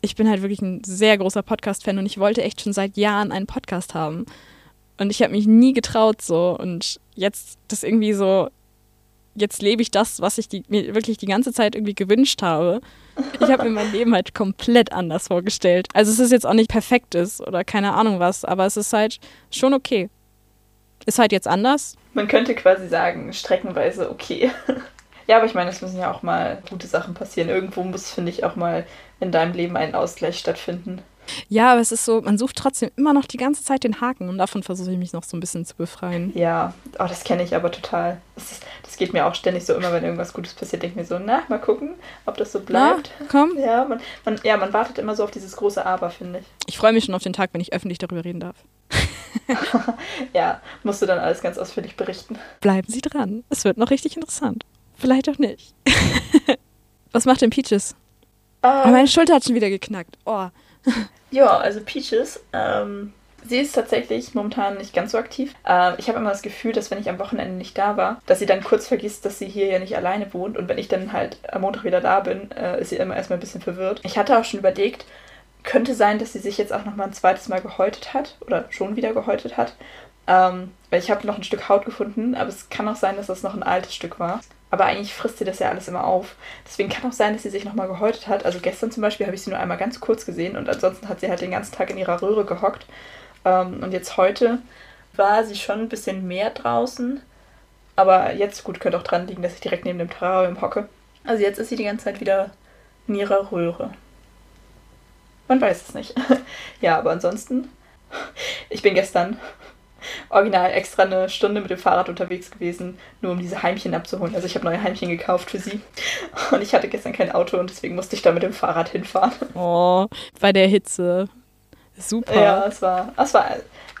S1: ich bin halt wirklich ein sehr großer Podcast-Fan und ich wollte echt schon seit Jahren einen Podcast haben. Und ich habe mich nie getraut so. Und jetzt das irgendwie so, jetzt lebe ich das, was ich die, mir wirklich die ganze Zeit irgendwie gewünscht habe. Ich habe mir mein Leben halt komplett anders vorgestellt. Also es ist jetzt auch nicht perfekt ist oder keine Ahnung was, aber es ist halt schon okay. Ist halt jetzt anders.
S2: Man könnte quasi sagen, streckenweise okay. <laughs> ja, aber ich meine, es müssen ja auch mal gute Sachen passieren. Irgendwo muss, finde ich, auch mal in deinem Leben ein Ausgleich stattfinden.
S1: Ja, aber es ist so, man sucht trotzdem immer noch die ganze Zeit den Haken und davon versuche ich mich noch so ein bisschen zu befreien.
S2: Ja, oh, das kenne ich aber total. Das, ist, das, geht mir auch ständig so immer, wenn irgendwas Gutes passiert, denke ich mir so, na, mal gucken, ob das so bleibt.
S1: Na, komm.
S2: Ja man, man, ja, man wartet immer so auf dieses große Aber, finde ich.
S1: Ich freue mich schon auf den Tag, wenn ich öffentlich darüber reden darf. <laughs>
S2: ja, musst du dann alles ganz ausführlich berichten.
S1: Bleiben Sie dran. Es wird noch richtig interessant. Vielleicht auch nicht. <laughs> Was macht denn Peaches? Um, oh, meine Schulter hat schon wieder geknackt. Oh. <laughs>
S2: Ja, also Peaches, ähm, sie ist tatsächlich momentan nicht ganz so aktiv. Ähm, ich habe immer das Gefühl, dass wenn ich am Wochenende nicht da war, dass sie dann kurz vergisst, dass sie hier ja nicht alleine wohnt. Und wenn ich dann halt am Montag wieder da bin, äh, ist sie immer erstmal ein bisschen verwirrt. Ich hatte auch schon überlegt, könnte sein, dass sie sich jetzt auch nochmal ein zweites Mal gehäutet hat oder schon wieder gehäutet hat. Ähm, weil ich habe noch ein Stück Haut gefunden, aber es kann auch sein, dass das noch ein altes Stück war. Aber eigentlich frisst sie das ja alles immer auf. Deswegen kann auch sein, dass sie sich nochmal gehäutet hat. Also gestern zum Beispiel habe ich sie nur einmal ganz kurz gesehen und ansonsten hat sie halt den ganzen Tag in ihrer Röhre gehockt. Ähm, und jetzt heute war sie schon ein bisschen mehr draußen. Aber jetzt, gut, könnte auch dran liegen, dass ich direkt neben dem Terrarium hocke. Also jetzt ist sie die ganze Zeit wieder in ihrer Röhre. Man weiß es nicht. <laughs> ja, aber ansonsten, <laughs> ich bin gestern original extra eine Stunde mit dem Fahrrad unterwegs gewesen, nur um diese Heimchen abzuholen. Also ich habe neue Heimchen gekauft für sie. Und ich hatte gestern kein Auto und deswegen musste ich da mit dem Fahrrad hinfahren.
S1: Oh, bei der Hitze. Super.
S2: Ja, es war, es war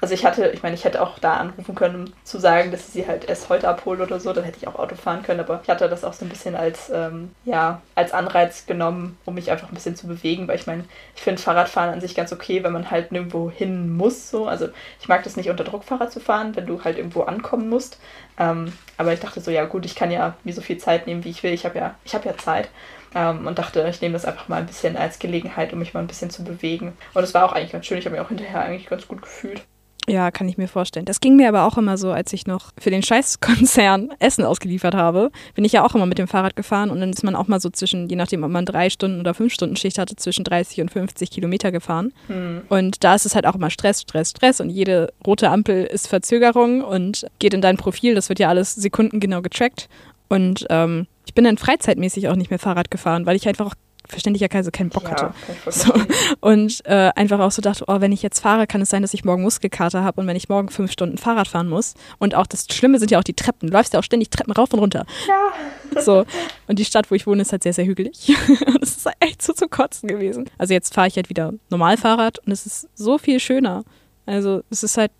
S2: also ich hatte, ich meine, ich hätte auch da anrufen können, um zu sagen, dass ich sie halt erst heute abhole oder so, dann hätte ich auch Auto fahren können, aber ich hatte das auch so ein bisschen als, ähm, ja, als Anreiz genommen, um mich einfach ein bisschen zu bewegen, weil ich meine, ich finde Fahrradfahren an sich ganz okay, wenn man halt nirgendwo hin muss, so, also ich mag das nicht unter Druck Fahrrad zu fahren, wenn du halt irgendwo ankommen musst, ähm, aber ich dachte so, ja gut, ich kann ja mir so viel Zeit nehmen, wie ich will, ich habe ja, ich habe ja Zeit ähm, und dachte, ich nehme das einfach mal ein bisschen als Gelegenheit, um mich mal ein bisschen zu bewegen und es war auch eigentlich ganz schön, ich habe mich auch hinterher eigentlich ganz gut gefühlt.
S1: Ja, kann ich mir vorstellen. Das ging mir aber auch immer so, als ich noch für den Scheißkonzern <laughs> Essen ausgeliefert habe, bin ich ja auch immer mit dem Fahrrad gefahren und dann ist man auch mal so zwischen, je nachdem, ob man drei Stunden oder fünf Stunden Schicht hatte, zwischen 30 und 50 Kilometer gefahren. Hm. Und da ist es halt auch immer Stress, Stress, Stress und jede rote Ampel ist Verzögerung und geht in dein Profil. Das wird ja alles sekundengenau getrackt. Und ähm, ich bin dann freizeitmäßig auch nicht mehr Fahrrad gefahren, weil ich einfach auch verständlicherweise keinen Bock ja, hatte. So. Und äh, einfach auch so dachte, oh, wenn ich jetzt fahre, kann es sein, dass ich morgen Muskelkater habe und wenn ich morgen fünf Stunden Fahrrad fahren muss. Und auch das Schlimme sind ja auch die Treppen. Du läufst ja auch ständig Treppen rauf und runter. Ja. So. Und die Stadt, wo ich wohne, ist halt sehr, sehr hügelig. <laughs> und es ist halt echt so zu kotzen gewesen. Also jetzt fahre ich halt wieder normal Fahrrad und es ist so viel schöner. Also es ist halt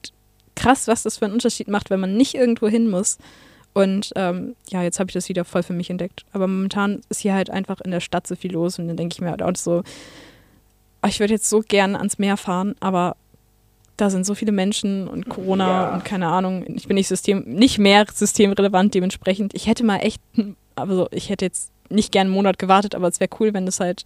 S1: krass, was das für einen Unterschied macht, wenn man nicht irgendwo hin muss und ähm, ja, jetzt habe ich das wieder voll für mich entdeckt. Aber momentan ist hier halt einfach in der Stadt so viel los und dann denke ich mir halt auch so, oh, ich würde jetzt so gern ans Meer fahren, aber da sind so viele Menschen und Corona ja. und keine Ahnung. Ich bin nicht System, nicht mehr systemrelevant dementsprechend. Ich hätte mal echt, also ich hätte jetzt nicht gern einen Monat gewartet, aber es wäre cool, wenn das halt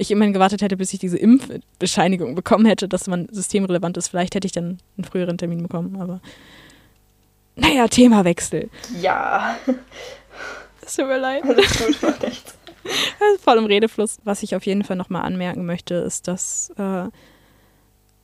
S1: ich immerhin gewartet hätte, bis ich diese Impfbescheinigung bekommen hätte, dass man systemrelevant ist. Vielleicht hätte ich dann einen früheren Termin bekommen, aber naja, Themawechsel.
S2: Ja.
S1: Das tut mir leid.
S2: Alles gut, macht nichts.
S1: Voll im Redefluss. Was ich auf jeden Fall nochmal anmerken möchte, ist, dass äh,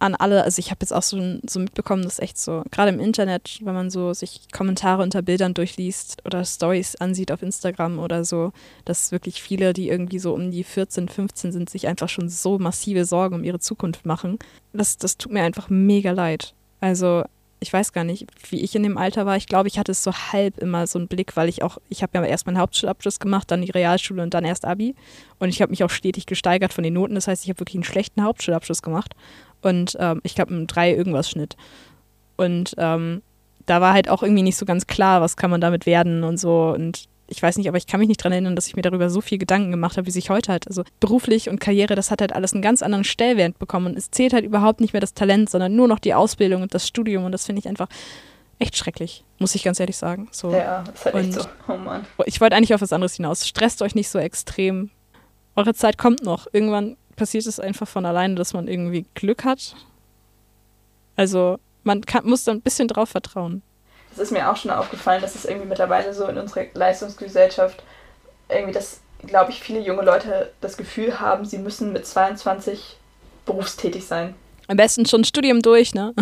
S1: an alle, also ich habe jetzt auch so, so mitbekommen, dass echt so, gerade im Internet, wenn man so sich Kommentare unter Bildern durchliest oder Stories ansieht auf Instagram oder so, dass wirklich viele, die irgendwie so um die 14, 15 sind, sich einfach schon so massive Sorgen um ihre Zukunft machen. Das, das tut mir einfach mega leid. Also ich weiß gar nicht, wie ich in dem Alter war. Ich glaube, ich hatte es so halb immer so einen Blick, weil ich auch, ich habe ja erst meinen Hauptschulabschluss gemacht, dann die Realschule und dann erst Abi. Und ich habe mich auch stetig gesteigert von den Noten. Das heißt, ich habe wirklich einen schlechten Hauptschulabschluss gemacht. Und ähm, ich glaube, einen drei irgendwas Schnitt. Und ähm, da war halt auch irgendwie nicht so ganz klar, was kann man damit werden und so. Und ich weiß nicht, aber ich kann mich nicht daran erinnern, dass ich mir darüber so viel Gedanken gemacht habe, wie sich heute halt. Also beruflich und Karriere, das hat halt alles einen ganz anderen Stellwert bekommen. Und es zählt halt überhaupt nicht mehr das Talent, sondern nur noch die Ausbildung und das Studium. Und das finde ich einfach echt schrecklich, muss ich ganz ehrlich sagen. So.
S2: Ja, ist halt und echt so. Oh Mann.
S1: Ich wollte eigentlich auf was anderes hinaus. Stresst euch nicht so extrem. Eure Zeit kommt noch. Irgendwann passiert es einfach von alleine, dass man irgendwie Glück hat. Also man kann, muss da ein bisschen drauf vertrauen
S2: es ist mir auch schon aufgefallen, dass es irgendwie mittlerweile so in unserer Leistungsgesellschaft irgendwie, dass, glaube ich, viele junge Leute das Gefühl haben, sie müssen mit 22 berufstätig sein.
S1: Am besten schon Studium durch, ne?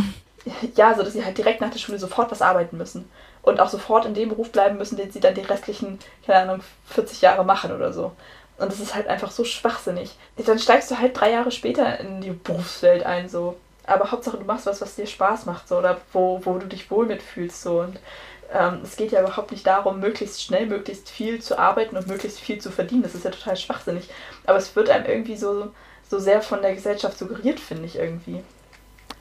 S2: Ja, so dass sie halt direkt nach der Schule sofort was arbeiten müssen. Und auch sofort in dem Beruf bleiben müssen, den sie dann die restlichen, keine Ahnung, 40 Jahre machen oder so. Und das ist halt einfach so schwachsinnig. Dann steigst du halt drei Jahre später in die Berufswelt ein, so aber Hauptsache du machst was, was dir Spaß macht, so, oder wo, wo du dich wohl mitfühlst, so. Und ähm, es geht ja überhaupt nicht darum, möglichst schnell, möglichst viel zu arbeiten und möglichst viel zu verdienen. Das ist ja total schwachsinnig. Aber es wird einem irgendwie so, so sehr von der Gesellschaft suggeriert, finde ich irgendwie.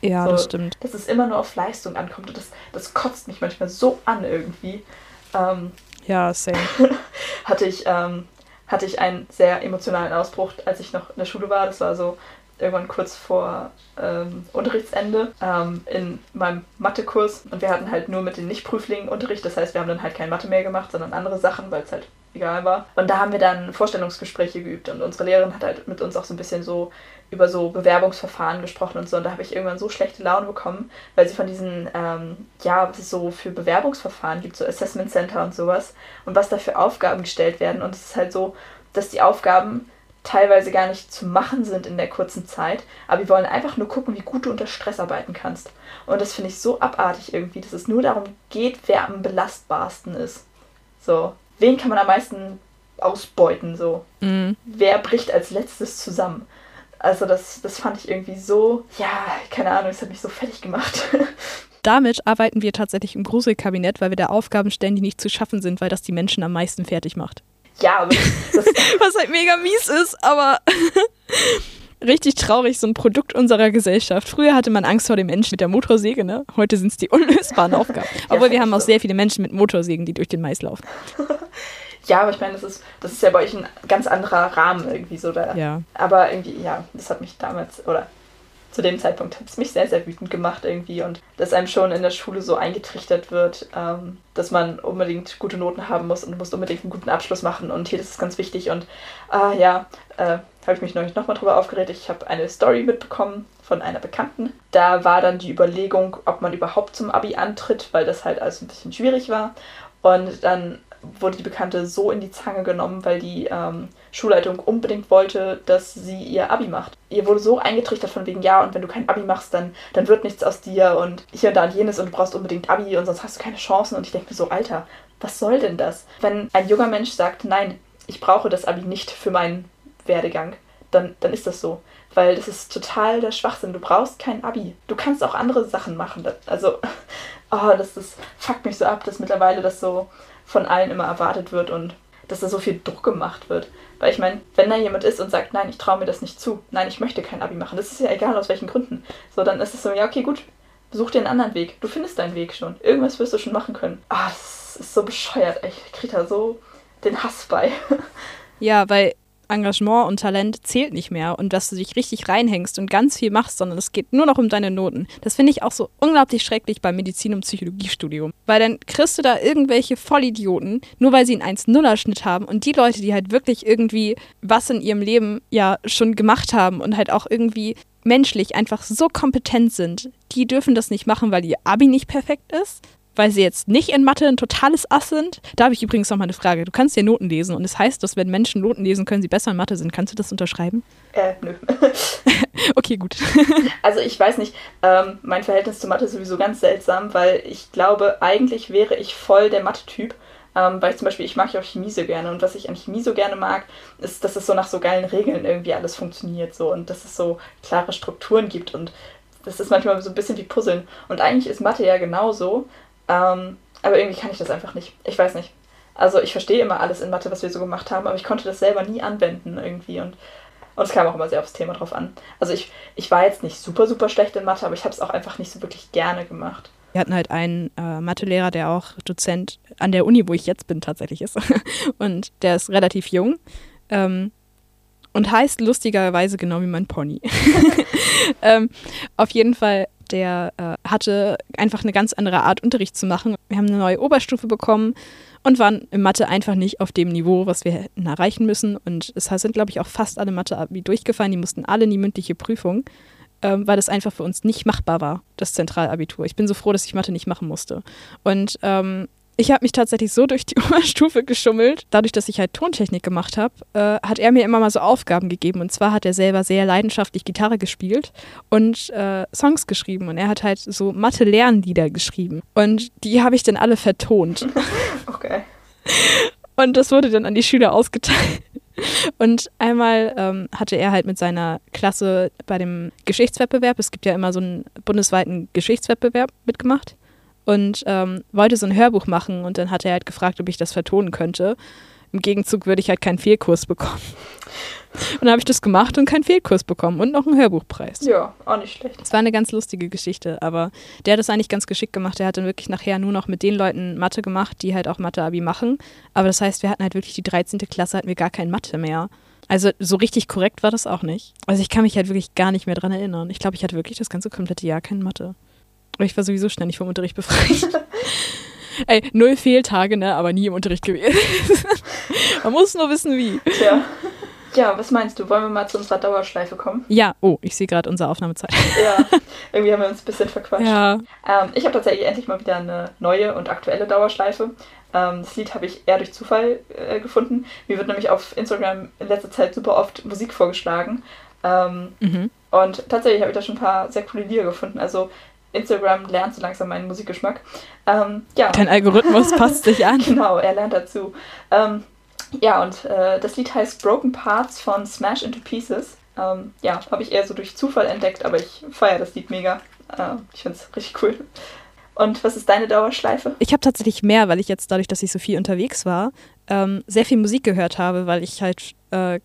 S1: Ja,
S2: so,
S1: das stimmt.
S2: Dass es immer nur auf Leistung ankommt und das, das kotzt mich manchmal so an irgendwie. Ähm,
S1: ja, same. <laughs>
S2: hatte ich, ähm, hatte ich einen sehr emotionalen Ausbruch, als ich noch in der Schule war. Das war so irgendwann kurz vor ähm, Unterrichtsende ähm, in meinem Mathekurs und wir hatten halt nur mit den Nicht-Prüflingen Unterricht, das heißt, wir haben dann halt kein Mathe mehr gemacht, sondern andere Sachen, weil es halt egal war. Und da haben wir dann Vorstellungsgespräche geübt und unsere Lehrerin hat halt mit uns auch so ein bisschen so über so Bewerbungsverfahren gesprochen und so. Und da habe ich irgendwann so schlechte Laune bekommen, weil sie von diesen, ähm, ja, was es so für Bewerbungsverfahren gibt, so Assessment Center und sowas und was da für Aufgaben gestellt werden. Und es ist halt so, dass die Aufgaben teilweise gar nicht zu machen sind in der kurzen Zeit, aber wir wollen einfach nur gucken, wie gut du unter Stress arbeiten kannst. Und das finde ich so abartig irgendwie, dass es nur darum geht, wer am belastbarsten ist. So, wen kann man am meisten ausbeuten, so. Mhm. Wer bricht als letztes zusammen? Also das, das fand ich irgendwie so, ja, keine Ahnung, es hat mich so fertig gemacht. <laughs>
S1: Damit arbeiten wir tatsächlich im Gruselkabinett, weil wir da Aufgaben stellen, die nicht zu schaffen sind, weil das die Menschen am meisten fertig macht.
S2: Ja, <laughs>
S1: Was halt mega mies ist, aber <laughs> richtig traurig, so ein Produkt unserer Gesellschaft. Früher hatte man Angst vor dem Menschen mit der Motorsäge, ne? Heute sind es die unlösbaren <laughs> Aufgaben. Obwohl wir haben auch
S2: so.
S1: sehr viele Menschen mit Motorsägen, die durch den Mais laufen.
S2: ja, aber ich meine, das ist, das ist ja bei euch ein ganz anderer Rahmen irgendwie so da.
S1: Ja.
S2: Aber irgendwie, ja, das hat mich damals, oder zu dem Zeitpunkt hat es mich sehr, sehr wütend gemacht irgendwie und dass einem schon in der Schule so eingetrichtert wird, ähm, dass man unbedingt gute Noten haben muss und du musst unbedingt einen guten Abschluss machen und hier, das ist ganz wichtig und ah ja, äh, habe ich mich neulich nochmal drüber aufgeregt. Ich habe eine Story mitbekommen von einer Bekannten. Da war dann die Überlegung, ob man überhaupt zum Abi antritt, weil das halt alles ein bisschen schwierig war. Und dann wurde die Bekannte so in die Zange genommen, weil die ähm, Schulleitung unbedingt wollte, dass sie ihr Abi macht. Ihr wurde so eingetrichtert von wegen, ja, und wenn du kein Abi machst, dann, dann wird nichts aus dir und hier und da und jenes und du brauchst unbedingt Abi und sonst hast du keine Chancen. Und ich denke mir so, Alter, was soll denn das? Wenn ein junger Mensch sagt, nein, ich brauche das Abi nicht für meinen Werdegang, dann, dann ist das so. Weil das ist total der Schwachsinn. Du brauchst kein Abi. Du kannst auch andere Sachen machen. Also, <laughs> oh, das, das fuckt mich so ab, dass mittlerweile das so von allen immer erwartet wird und dass da so viel Druck gemacht wird. Weil ich meine, wenn da jemand ist und sagt, nein, ich traue mir das nicht zu, nein, ich möchte kein Abi machen, das ist ja egal aus welchen Gründen. So, dann ist es so, ja, okay, gut, such dir einen anderen Weg. Du findest deinen Weg schon. Irgendwas wirst du schon machen können. Ah, das ist so bescheuert. Ich krieg da so den Hass bei. <laughs>
S1: Ja, weil Engagement und Talent zählt nicht mehr und dass du dich richtig reinhängst und ganz viel machst, sondern es geht nur noch um deine Noten. Das finde ich auch so unglaublich schrecklich beim Medizin- und Psychologiestudium. Weil dann kriegst du da irgendwelche Vollidioten, nur weil sie einen 1-0er-Schnitt haben und die Leute, die halt wirklich irgendwie was in ihrem Leben ja schon gemacht haben und halt auch irgendwie menschlich einfach so kompetent sind, die dürfen das nicht machen, weil ihr Abi nicht perfekt ist, weil sie jetzt nicht in Mathe ein totales Ass sind. Da habe ich übrigens noch mal eine Frage. Du kannst ja Noten lesen und es heißt, dass wenn Menschen Noten lesen können, sie besser in Mathe sind. Kannst du das unterschreiben?
S2: Äh, nö. <laughs>
S1: Okay, gut. <laughs>
S2: Also ich weiß nicht, ähm, mein Verhältnis zu Mathe ist sowieso ganz seltsam, weil ich glaube, eigentlich wäre ich voll der Mathe-Typ. Ähm, weil ich zum Beispiel, ich mag ja auch Chemie so gerne und was ich an Chemie so gerne mag, ist, dass es so nach so geilen Regeln irgendwie alles funktioniert so und dass es so klare Strukturen gibt und das ist manchmal so ein bisschen wie Puzzeln. Und eigentlich ist Mathe ja genauso, ähm, aber irgendwie kann ich das einfach nicht. Ich weiß nicht. Also ich verstehe immer alles in Mathe, was wir so gemacht haben, aber ich konnte das selber nie anwenden irgendwie und und es kam auch immer sehr aufs Thema drauf an. Also ich, ich war jetzt nicht super, super schlecht in Mathe, aber ich habe es auch einfach nicht so wirklich gerne gemacht.
S1: Wir hatten halt einen äh, Mathelehrer, der auch Dozent an der Uni, wo ich jetzt bin, tatsächlich ist. <laughs> Und der ist relativ jung. Ähm, und heißt lustigerweise genau wie mein Pony. <laughs> ähm, auf jeden Fall, der äh, hatte einfach eine ganz andere Art, Unterricht zu machen. Wir haben eine neue Oberstufe bekommen und waren in Mathe einfach nicht auf dem Niveau, was wir hätten erreichen müssen. Und es sind, glaube ich, auch fast alle Mathe-Abi durchgefallen. Die mussten alle in die mündliche Prüfung, ähm, weil das einfach für uns nicht machbar war, das Zentralabitur. Ich bin so froh, dass ich Mathe nicht machen musste. Und ähm, ich habe mich tatsächlich so durch die <laughs> Oberstufe geschummelt. Dadurch, dass ich halt Tontechnik gemacht habe, äh, hat er mir immer mal so Aufgaben gegeben. Und zwar hat er selber sehr leidenschaftlich Gitarre gespielt und äh, Songs geschrieben. Und er hat halt so Mathe-Lernlieder geschrieben. Und die habe ich dann alle vertont. <laughs>
S2: Okay.
S1: Und das wurde dann an die Schüler ausgeteilt. Und einmal ähm, hatte er halt mit seiner Klasse bei dem Geschichtswettbewerb, es gibt ja immer so einen bundesweiten Geschichtswettbewerb mitgemacht und ähm, wollte so ein Hörbuch machen und dann hat er halt gefragt, ob ich das vertonen könnte. Im Gegenzug würde ich halt keinen Fehlkurs bekommen. <laughs> Und dann habe ich das gemacht und keinen Fehlkurs bekommen und noch einen Hörbuchpreis.
S2: Ja, auch nicht schlecht.
S1: Es war eine ganz lustige Geschichte, aber der hat das eigentlich ganz geschickt gemacht. Der hat dann wirklich nachher nur noch mit den Leuten Mathe gemacht, die halt auch Mathe-Abi machen. Aber das heißt, wir hatten halt wirklich die 13. Klasse, hatten wir gar kein Mathe mehr. Also so richtig korrekt war das auch nicht. Also ich kann mich halt wirklich gar nicht mehr dran erinnern. Ich glaube, ich hatte wirklich das ganze komplette Jahr kein Mathe. Aber ich war sowieso ständig vom Unterricht befreit. <laughs> Ey, null Fehltage, ne, aber nie im Unterricht gewesen. <laughs> Man muss nur wissen, wie.
S2: Tja. Ja, was meinst du? Wollen wir mal zu unserer Dauerschleife kommen?
S1: Ja, oh, ich sehe gerade unsere Aufnahmezeit.
S2: Ja, <laughs> irgendwie haben wir uns ein bisschen verquatscht.
S1: Ja,
S2: Ähm, ich habe tatsächlich endlich mal wieder eine neue und aktuelle Dauerschleife. Ähm, das Lied habe ich eher durch Zufall äh, gefunden. Mir wird nämlich auf Instagram in letzter Zeit super oft Musik vorgeschlagen. Ähm,
S1: mhm.
S2: und tatsächlich habe ich da schon ein paar sehr coole Lieder gefunden. Also Instagram lernt so langsam meinen Musikgeschmack. Ähm, ja,
S1: Dein Algorithmus <laughs> passt sich an.
S2: genau, er lernt dazu. Ähm, ja, und äh, das Lied heißt Broken Parts von Smash Into Pieces. Ähm, ja, habe ich eher so durch Zufall entdeckt, aber ich feiere das Lied mega. Äh, ich finde es richtig cool. Und was ist deine Dauerschleife?
S1: Ich habe tatsächlich mehr, weil ich jetzt dadurch, dass ich so viel unterwegs war, ähm, sehr viel Musik gehört habe, weil ich halt äh,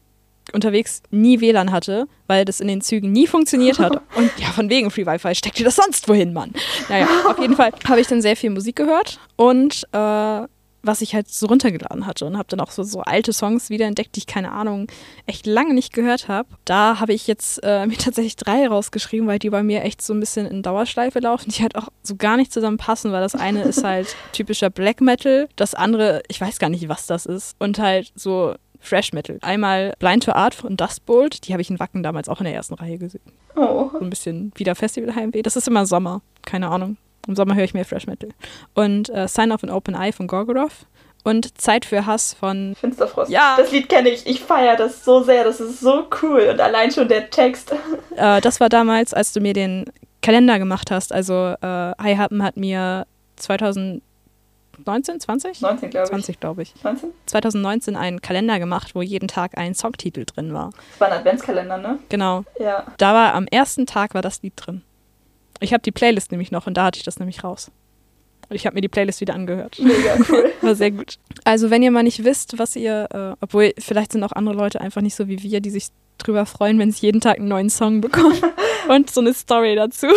S1: unterwegs nie WLAN hatte, weil das in den Zügen nie funktioniert hat. <laughs> Und ja, von wegen Free Wi-Fi steckt ihr das sonst wohin, Mann. Naja, auf jeden Fall habe ich dann sehr viel Musik gehört und äh, was ich halt so runtergeladen hatte und habe dann auch so, so alte Songs wiederentdeckt, die ich, keine Ahnung, echt lange nicht gehört habe. Da habe ich jetzt äh, <laughs> mir tatsächlich drei rausgeschrieben, weil die bei mir echt so ein bisschen in Dauerschleife laufen, die halt auch so gar nicht zusammenpassen, weil das eine ist <laughs> halt typischer Black Metal, das andere, ich weiß gar nicht, was das ist und halt so Fresh Metal. Einmal Blind to Art von Dustbolt, die habe ich in Wacken damals auch in der ersten Reihe gesehen.
S2: Oh.
S1: So ein bisschen wieder Festivalheimweh. Das ist immer Sommer, keine Ahnung. Im Sommer höre ich mehr Fresh Metal. Und äh, Sign of an Open Eye von Gorgoroth. Und Zeit für Hass von.
S2: Finsterfrost.
S1: Ja.
S2: Das Lied kenne ich. Ich feiere das so sehr. Das ist so cool. Und allein schon der Text. <laughs>
S1: Äh, das war damals, als du mir den Kalender gemacht hast. Also, äh, Hi Happen hat mir 2019, 20?
S2: 19, glaube ich.
S1: 20, glaube ich.
S2: 19?
S1: 2019 einen Kalender gemacht, wo jeden Tag ein Songtitel drin war.
S2: Das war ein Adventskalender, ne?
S1: Genau.
S2: Ja.
S1: Da war am ersten Tag war das Lied drin. Ich habe die Playlist nämlich noch und da hatte ich das nämlich raus. Und ich habe mir die Playlist wieder angehört.
S2: Mega cool. <laughs>
S1: War sehr gut. Also, wenn ihr mal nicht wisst, was ihr, äh, obwohl vielleicht sind auch andere Leute einfach nicht so wie wir, die sich drüber freuen, wenn sie jeden Tag einen neuen Song bekommen <laughs> und so eine Story dazu. <laughs>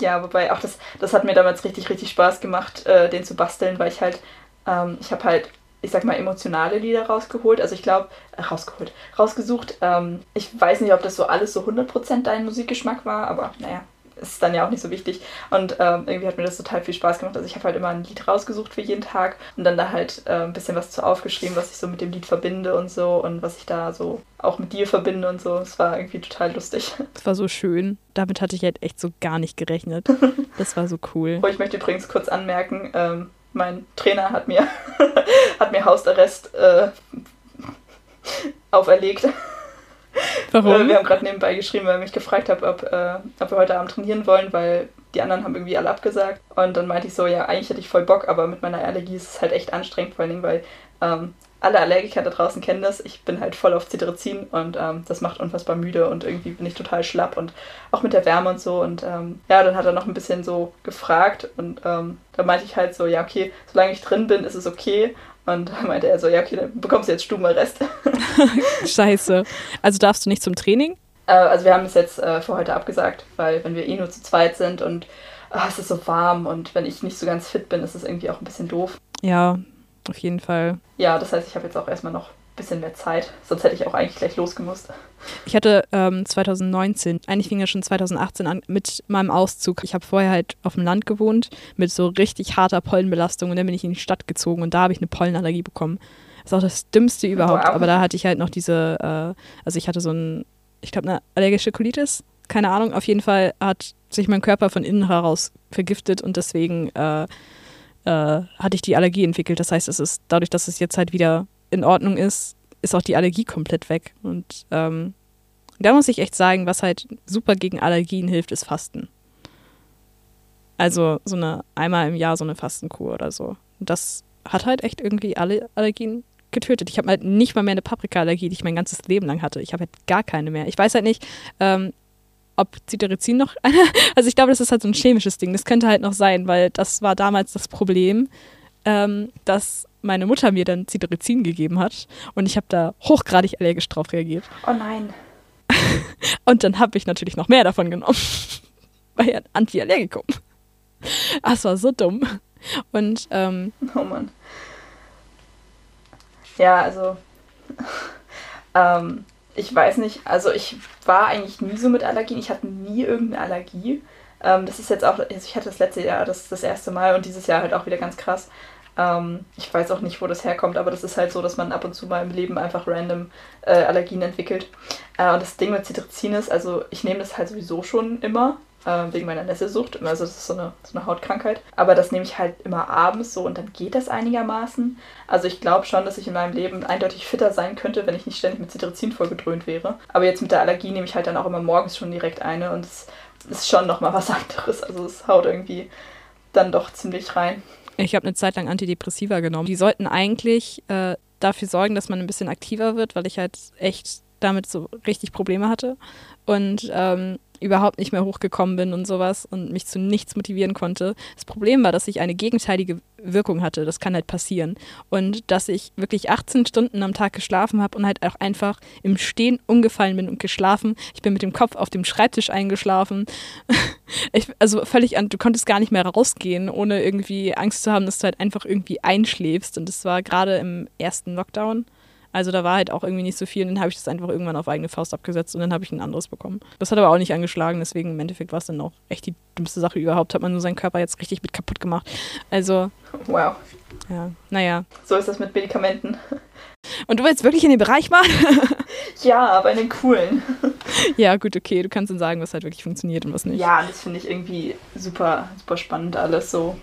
S2: Ja, wobei auch das, das hat mir damals richtig, richtig Spaß gemacht, äh, den zu basteln, weil ich halt, ähm, ich habe halt, ich sag mal, emotionale Lieder rausgeholt. Also ich glaube, äh, rausgeholt, rausgesucht. Ähm, ich weiß nicht, ob das so alles so 100% dein Musikgeschmack war, aber naja, ist dann ja auch nicht so wichtig. Und ähm, irgendwie hat mir das total viel Spaß gemacht. Also ich habe halt immer ein Lied rausgesucht für jeden Tag und dann da halt äh, ein bisschen was zu aufgeschrieben, was ich so mit dem Lied verbinde und so und was ich da so auch mit dir verbinde und so. Es war irgendwie total lustig. <laughs>
S1: Das war so schön. Damit hatte ich halt echt so gar nicht gerechnet. <laughs> Das war so cool.
S2: Oh, ich möchte übrigens kurz anmerken, ähm, mein Trainer hat mir, <laughs> hat mir Hausarrest äh, auferlegt.
S1: Warum?
S2: Äh, wir haben gerade nebenbei geschrieben, weil ich mich gefragt habe, ob, äh, ob wir heute Abend trainieren wollen, weil die anderen haben irgendwie alle abgesagt. Und dann meinte ich so, ja, eigentlich hätte ich voll Bock, aber mit meiner Allergie ist es halt echt anstrengend, vor allen Dingen, weil ähm, alle Allergiker da draußen kennen das. Ich bin halt voll auf Cetirizin und ähm, das macht unfassbar müde und irgendwie bin ich total schlapp und auch mit der Wärme und so. Und ähm, ja, dann hat er noch ein bisschen so gefragt und ähm, da meinte ich halt so, ja, okay, solange ich drin bin, ist es okay. Und meinte er so, ja, okay, dann bekommst du jetzt Stubenarrest. <laughs>
S1: Scheiße. Also darfst du nicht zum Training?
S2: Äh, also wir haben es jetzt äh, für heute abgesagt, weil wenn wir eh nur zu zweit sind und ah, es ist so warm und wenn ich nicht so ganz fit bin, ist es irgendwie auch ein bisschen doof.
S1: Ja, auf jeden Fall.
S2: Ja, das heißt, ich habe jetzt auch erstmal noch bisschen mehr Zeit. Sonst hätte ich auch eigentlich gleich losgemusst.
S1: Ich hatte ähm, 2019, eigentlich fing ja schon 2018 an mit meinem Auszug. Ich habe vorher halt auf dem Land gewohnt mit so richtig harter Pollenbelastung und dann bin ich in die Stadt gezogen und da habe ich eine Pollenallergie bekommen. Das ist auch das Dümmste überhaupt.
S2: Wow.
S1: Aber da hatte ich halt noch diese, äh, also ich hatte so ein, ich glaube, eine allergische Colitis. Keine Ahnung. Auf jeden Fall hat sich mein Körper von innen heraus vergiftet und deswegen äh, äh, hatte ich die Allergie entwickelt. Das heißt, es ist dadurch, dass es jetzt halt wieder in Ordnung ist, ist auch die Allergie komplett weg. Und ähm, da muss ich echt sagen, was halt super gegen Allergien hilft, ist Fasten. Also so eine einmal im Jahr so eine Fastenkur oder so. Und das hat halt echt irgendwie alle Allergien getötet. Ich habe halt nicht mal mehr eine Paprikaallergie, die ich mein ganzes Leben lang hatte. Ich habe halt gar keine mehr. Ich weiß halt nicht, ähm, ob Cetirizin noch <laughs> eine. Also ich glaube, das ist halt so ein chemisches Ding. Das könnte halt noch sein, weil das war damals das Problem, ähm, dass meine Mutter mir dann Cetirizin gegeben hat und ich habe da hochgradig allergisch drauf reagiert.
S2: Oh nein. <laughs>
S1: Und dann habe ich natürlich noch mehr davon genommen. <laughs> Weil ja Antiallergikum. Das war so dumm. Und ähm,
S2: Oh Mann. Ja, also. <laughs> ähm, ich weiß nicht, also ich war eigentlich nie so mit Allergien. Ich hatte nie irgendeine Allergie. Ähm, das ist jetzt auch, also ich hatte das letzte Jahr das, das erste Mal und dieses Jahr halt auch wieder ganz krass. Ähm, ich weiß auch nicht, wo das herkommt, aber das ist halt so, dass man ab und zu mal im Leben einfach random äh, Allergien entwickelt. Äh, und das Ding mit Cetirizin ist, also ich nehme das halt sowieso schon immer, äh, wegen meiner Nesselsucht. Also das ist so eine, so eine Hautkrankheit. Aber das nehme ich halt immer abends so und dann geht das einigermaßen. Also ich glaube schon, dass ich in meinem Leben eindeutig fitter sein könnte, wenn ich nicht ständig mit Cetirizin vollgedröhnt wäre. Aber jetzt mit der Allergie nehme ich halt dann auch immer morgens schon direkt eine und es ist schon nochmal was <laughs> anderes. Also es haut irgendwie dann doch ziemlich rein.
S1: Ich habe eine Zeit lang Antidepressiva genommen. Die sollten eigentlich äh, dafür sorgen, dass man ein bisschen aktiver wird, weil ich halt echt damit so richtig Probleme hatte und ähm, überhaupt nicht mehr hochgekommen bin und sowas und mich zu nichts motivieren konnte. Das Problem war, dass ich eine gegenteilige Wirkung hatte. Das kann halt passieren. Und dass ich wirklich 18 Stunden am Tag geschlafen habe und halt auch einfach im Stehen umgefallen bin und geschlafen. Ich bin mit dem Kopf auf dem Schreibtisch eingeschlafen. <laughs> Ich, also völlig an, du konntest gar nicht mehr rausgehen, ohne irgendwie Angst zu haben, dass du halt einfach irgendwie einschläfst. Und das war gerade im ersten Lockdown. Also da war halt auch irgendwie nicht so viel und dann habe ich das einfach irgendwann auf eigene Faust abgesetzt und dann habe ich ein anderes bekommen. Das hat aber auch nicht angeschlagen, deswegen im Endeffekt war es dann auch echt die dümmste Sache überhaupt. Hat man nur seinen Körper jetzt richtig mit kaputt gemacht. Also.
S2: Wow.
S1: Ja, naja.
S2: So ist das mit Medikamenten.
S1: Und du willst wirklich in den Bereich machen? <laughs>
S2: ja, aber in den coolen. <laughs>
S1: ja, gut, okay. Du kannst dann sagen, was halt wirklich funktioniert und was nicht.
S2: Ja, das finde ich irgendwie super, super spannend alles so,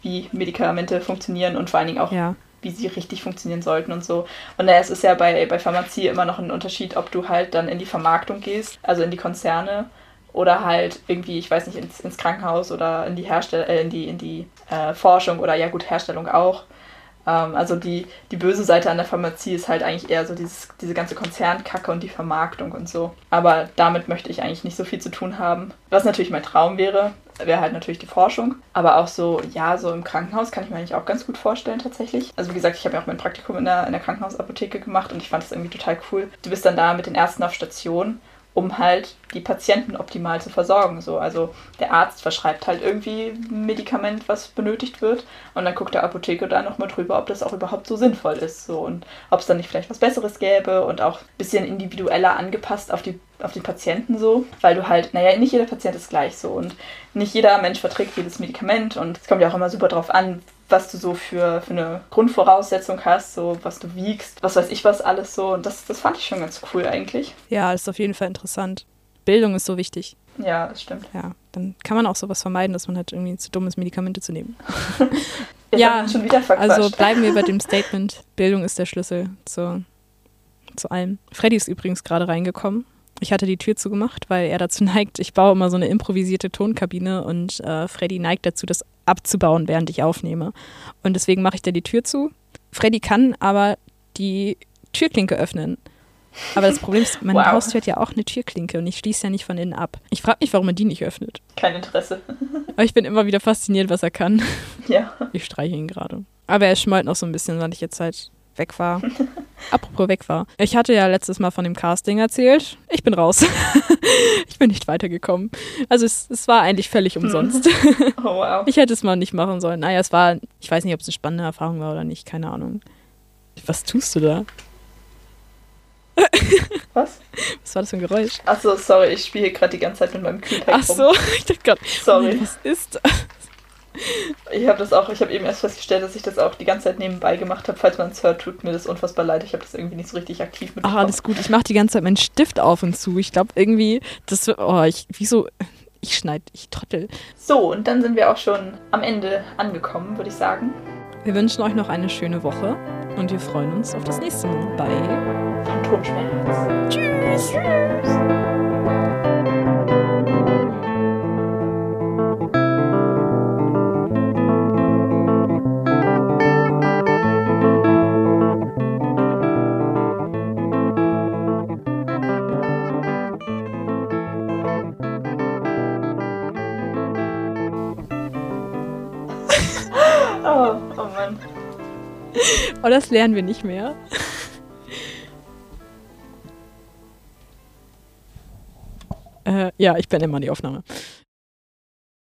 S2: wie Medikamente funktionieren und vor allen Dingen auch,
S1: ja
S2: wie sie richtig funktionieren sollten und so. Und naja, es ist ja bei, bei Pharmazie immer noch ein Unterschied, ob du halt dann in die Vermarktung gehst, also in die Konzerne oder halt irgendwie, ich weiß nicht, ins, ins Krankenhaus oder in die Herstell äh, in die, in die äh, Forschung oder ja gut, Herstellung auch. Ähm, also die, die böse Seite an der Pharmazie ist halt eigentlich eher so dieses, diese ganze Konzernkacke und die Vermarktung und so. Aber damit möchte ich eigentlich nicht so viel zu tun haben. Was natürlich mein Traum wäre, wäre halt natürlich die Forschung. Aber auch so, ja, so im Krankenhaus kann ich mir eigentlich auch ganz gut vorstellen tatsächlich. Also wie gesagt, ich habe ja auch mein Praktikum in der, in der Krankenhausapotheke gemacht und ich fand das irgendwie total cool. Du bist dann da mit den Ärzten auf Station um halt die Patienten optimal zu versorgen. So, also der Arzt verschreibt halt irgendwie ein Medikament, was benötigt wird, und dann guckt der Apotheker da nochmal drüber, ob das auch überhaupt so sinnvoll ist. So, und ob es dann nicht vielleicht was Besseres gäbe und auch ein bisschen individueller angepasst auf die, auf die Patienten so. Weil du halt, naja, nicht jeder Patient ist gleich so und nicht jeder Mensch verträgt jedes Medikament und es kommt ja auch immer super drauf an, was du so für, für eine Grundvoraussetzung hast, so was du wiegst, was weiß ich was alles so. Und das, das fand ich schon ganz cool eigentlich.
S1: Ja, ist auf jeden Fall interessant. Bildung ist so wichtig.
S2: Ja, das stimmt.
S1: Ja, dann kann man auch sowas vermeiden, dass man halt irgendwie zu dumm ist, Medikamente zu nehmen. <laughs>
S2: ja, schon wieder
S1: also bleiben wir bei dem Statement, Bildung ist der Schlüssel zu, zu allem. Freddy ist übrigens gerade reingekommen. Ich hatte die Tür zugemacht, weil er dazu <laughs> neigt, ich baue immer so eine improvisierte Tonkabine und äh, Freddy neigt dazu, das abzubauen, während ich aufnehme. Und deswegen mache ich da die Tür zu. Freddy kann aber die Türklinke öffnen. Aber das Problem ist, mein <laughs> wow. Haustür hat ja auch eine Türklinke und ich schließe ja nicht von innen ab. Ich frage mich, warum er die nicht öffnet.
S2: Kein Interesse. <laughs>
S1: Aber ich bin immer wieder fasziniert, was er kann.
S2: Ja.
S1: Ich streiche ihn gerade. Aber er schmollt noch so ein bisschen, weil ich jetzt halt weg war. Apropos weg war. Ich hatte ja letztes Mal von dem Casting erzählt. Ich bin raus. <laughs> ich bin nicht weitergekommen. Also es, es war eigentlich völlig umsonst. <laughs> <laughs>
S2: oh wow.
S1: Ich hätte es mal nicht machen sollen. Naja, es war, ich weiß nicht, ob es eine spannende Erfahrung war oder nicht, keine Ahnung. Was tust du da?
S2: Was?
S1: Was war das für ein Geräusch?
S2: Achso, sorry, ich spiele gerade die ganze Zeit mit meinem Kühlpack
S1: Ach so, ich dachte gerade,
S2: sorry.
S1: Was ist das?
S2: Ich habe das auch, ich habe eben erst festgestellt, dass ich das auch die ganze Zeit nebenbei gemacht habe. Falls man es hört, tut mir das unfassbar leid. Ich habe das irgendwie nicht so richtig aktiv
S1: mitbekommen. Ach, alles gut. Ich mache die ganze Zeit meinen Stift auf und zu. Ich glaube irgendwie, das, oh, ich, wieso, ich schneide, ich trottel.
S2: So, und dann sind wir auch schon am Ende angekommen, würde ich sagen.
S1: Wir wünschen euch noch eine schöne Woche und wir freuen uns auf das nächste Mal bei
S2: Phantomschmerz.
S1: Tschüss. Tschüss. Oh, das lernen wir nicht mehr. äh, ja, ich beende mal die Aufnahme.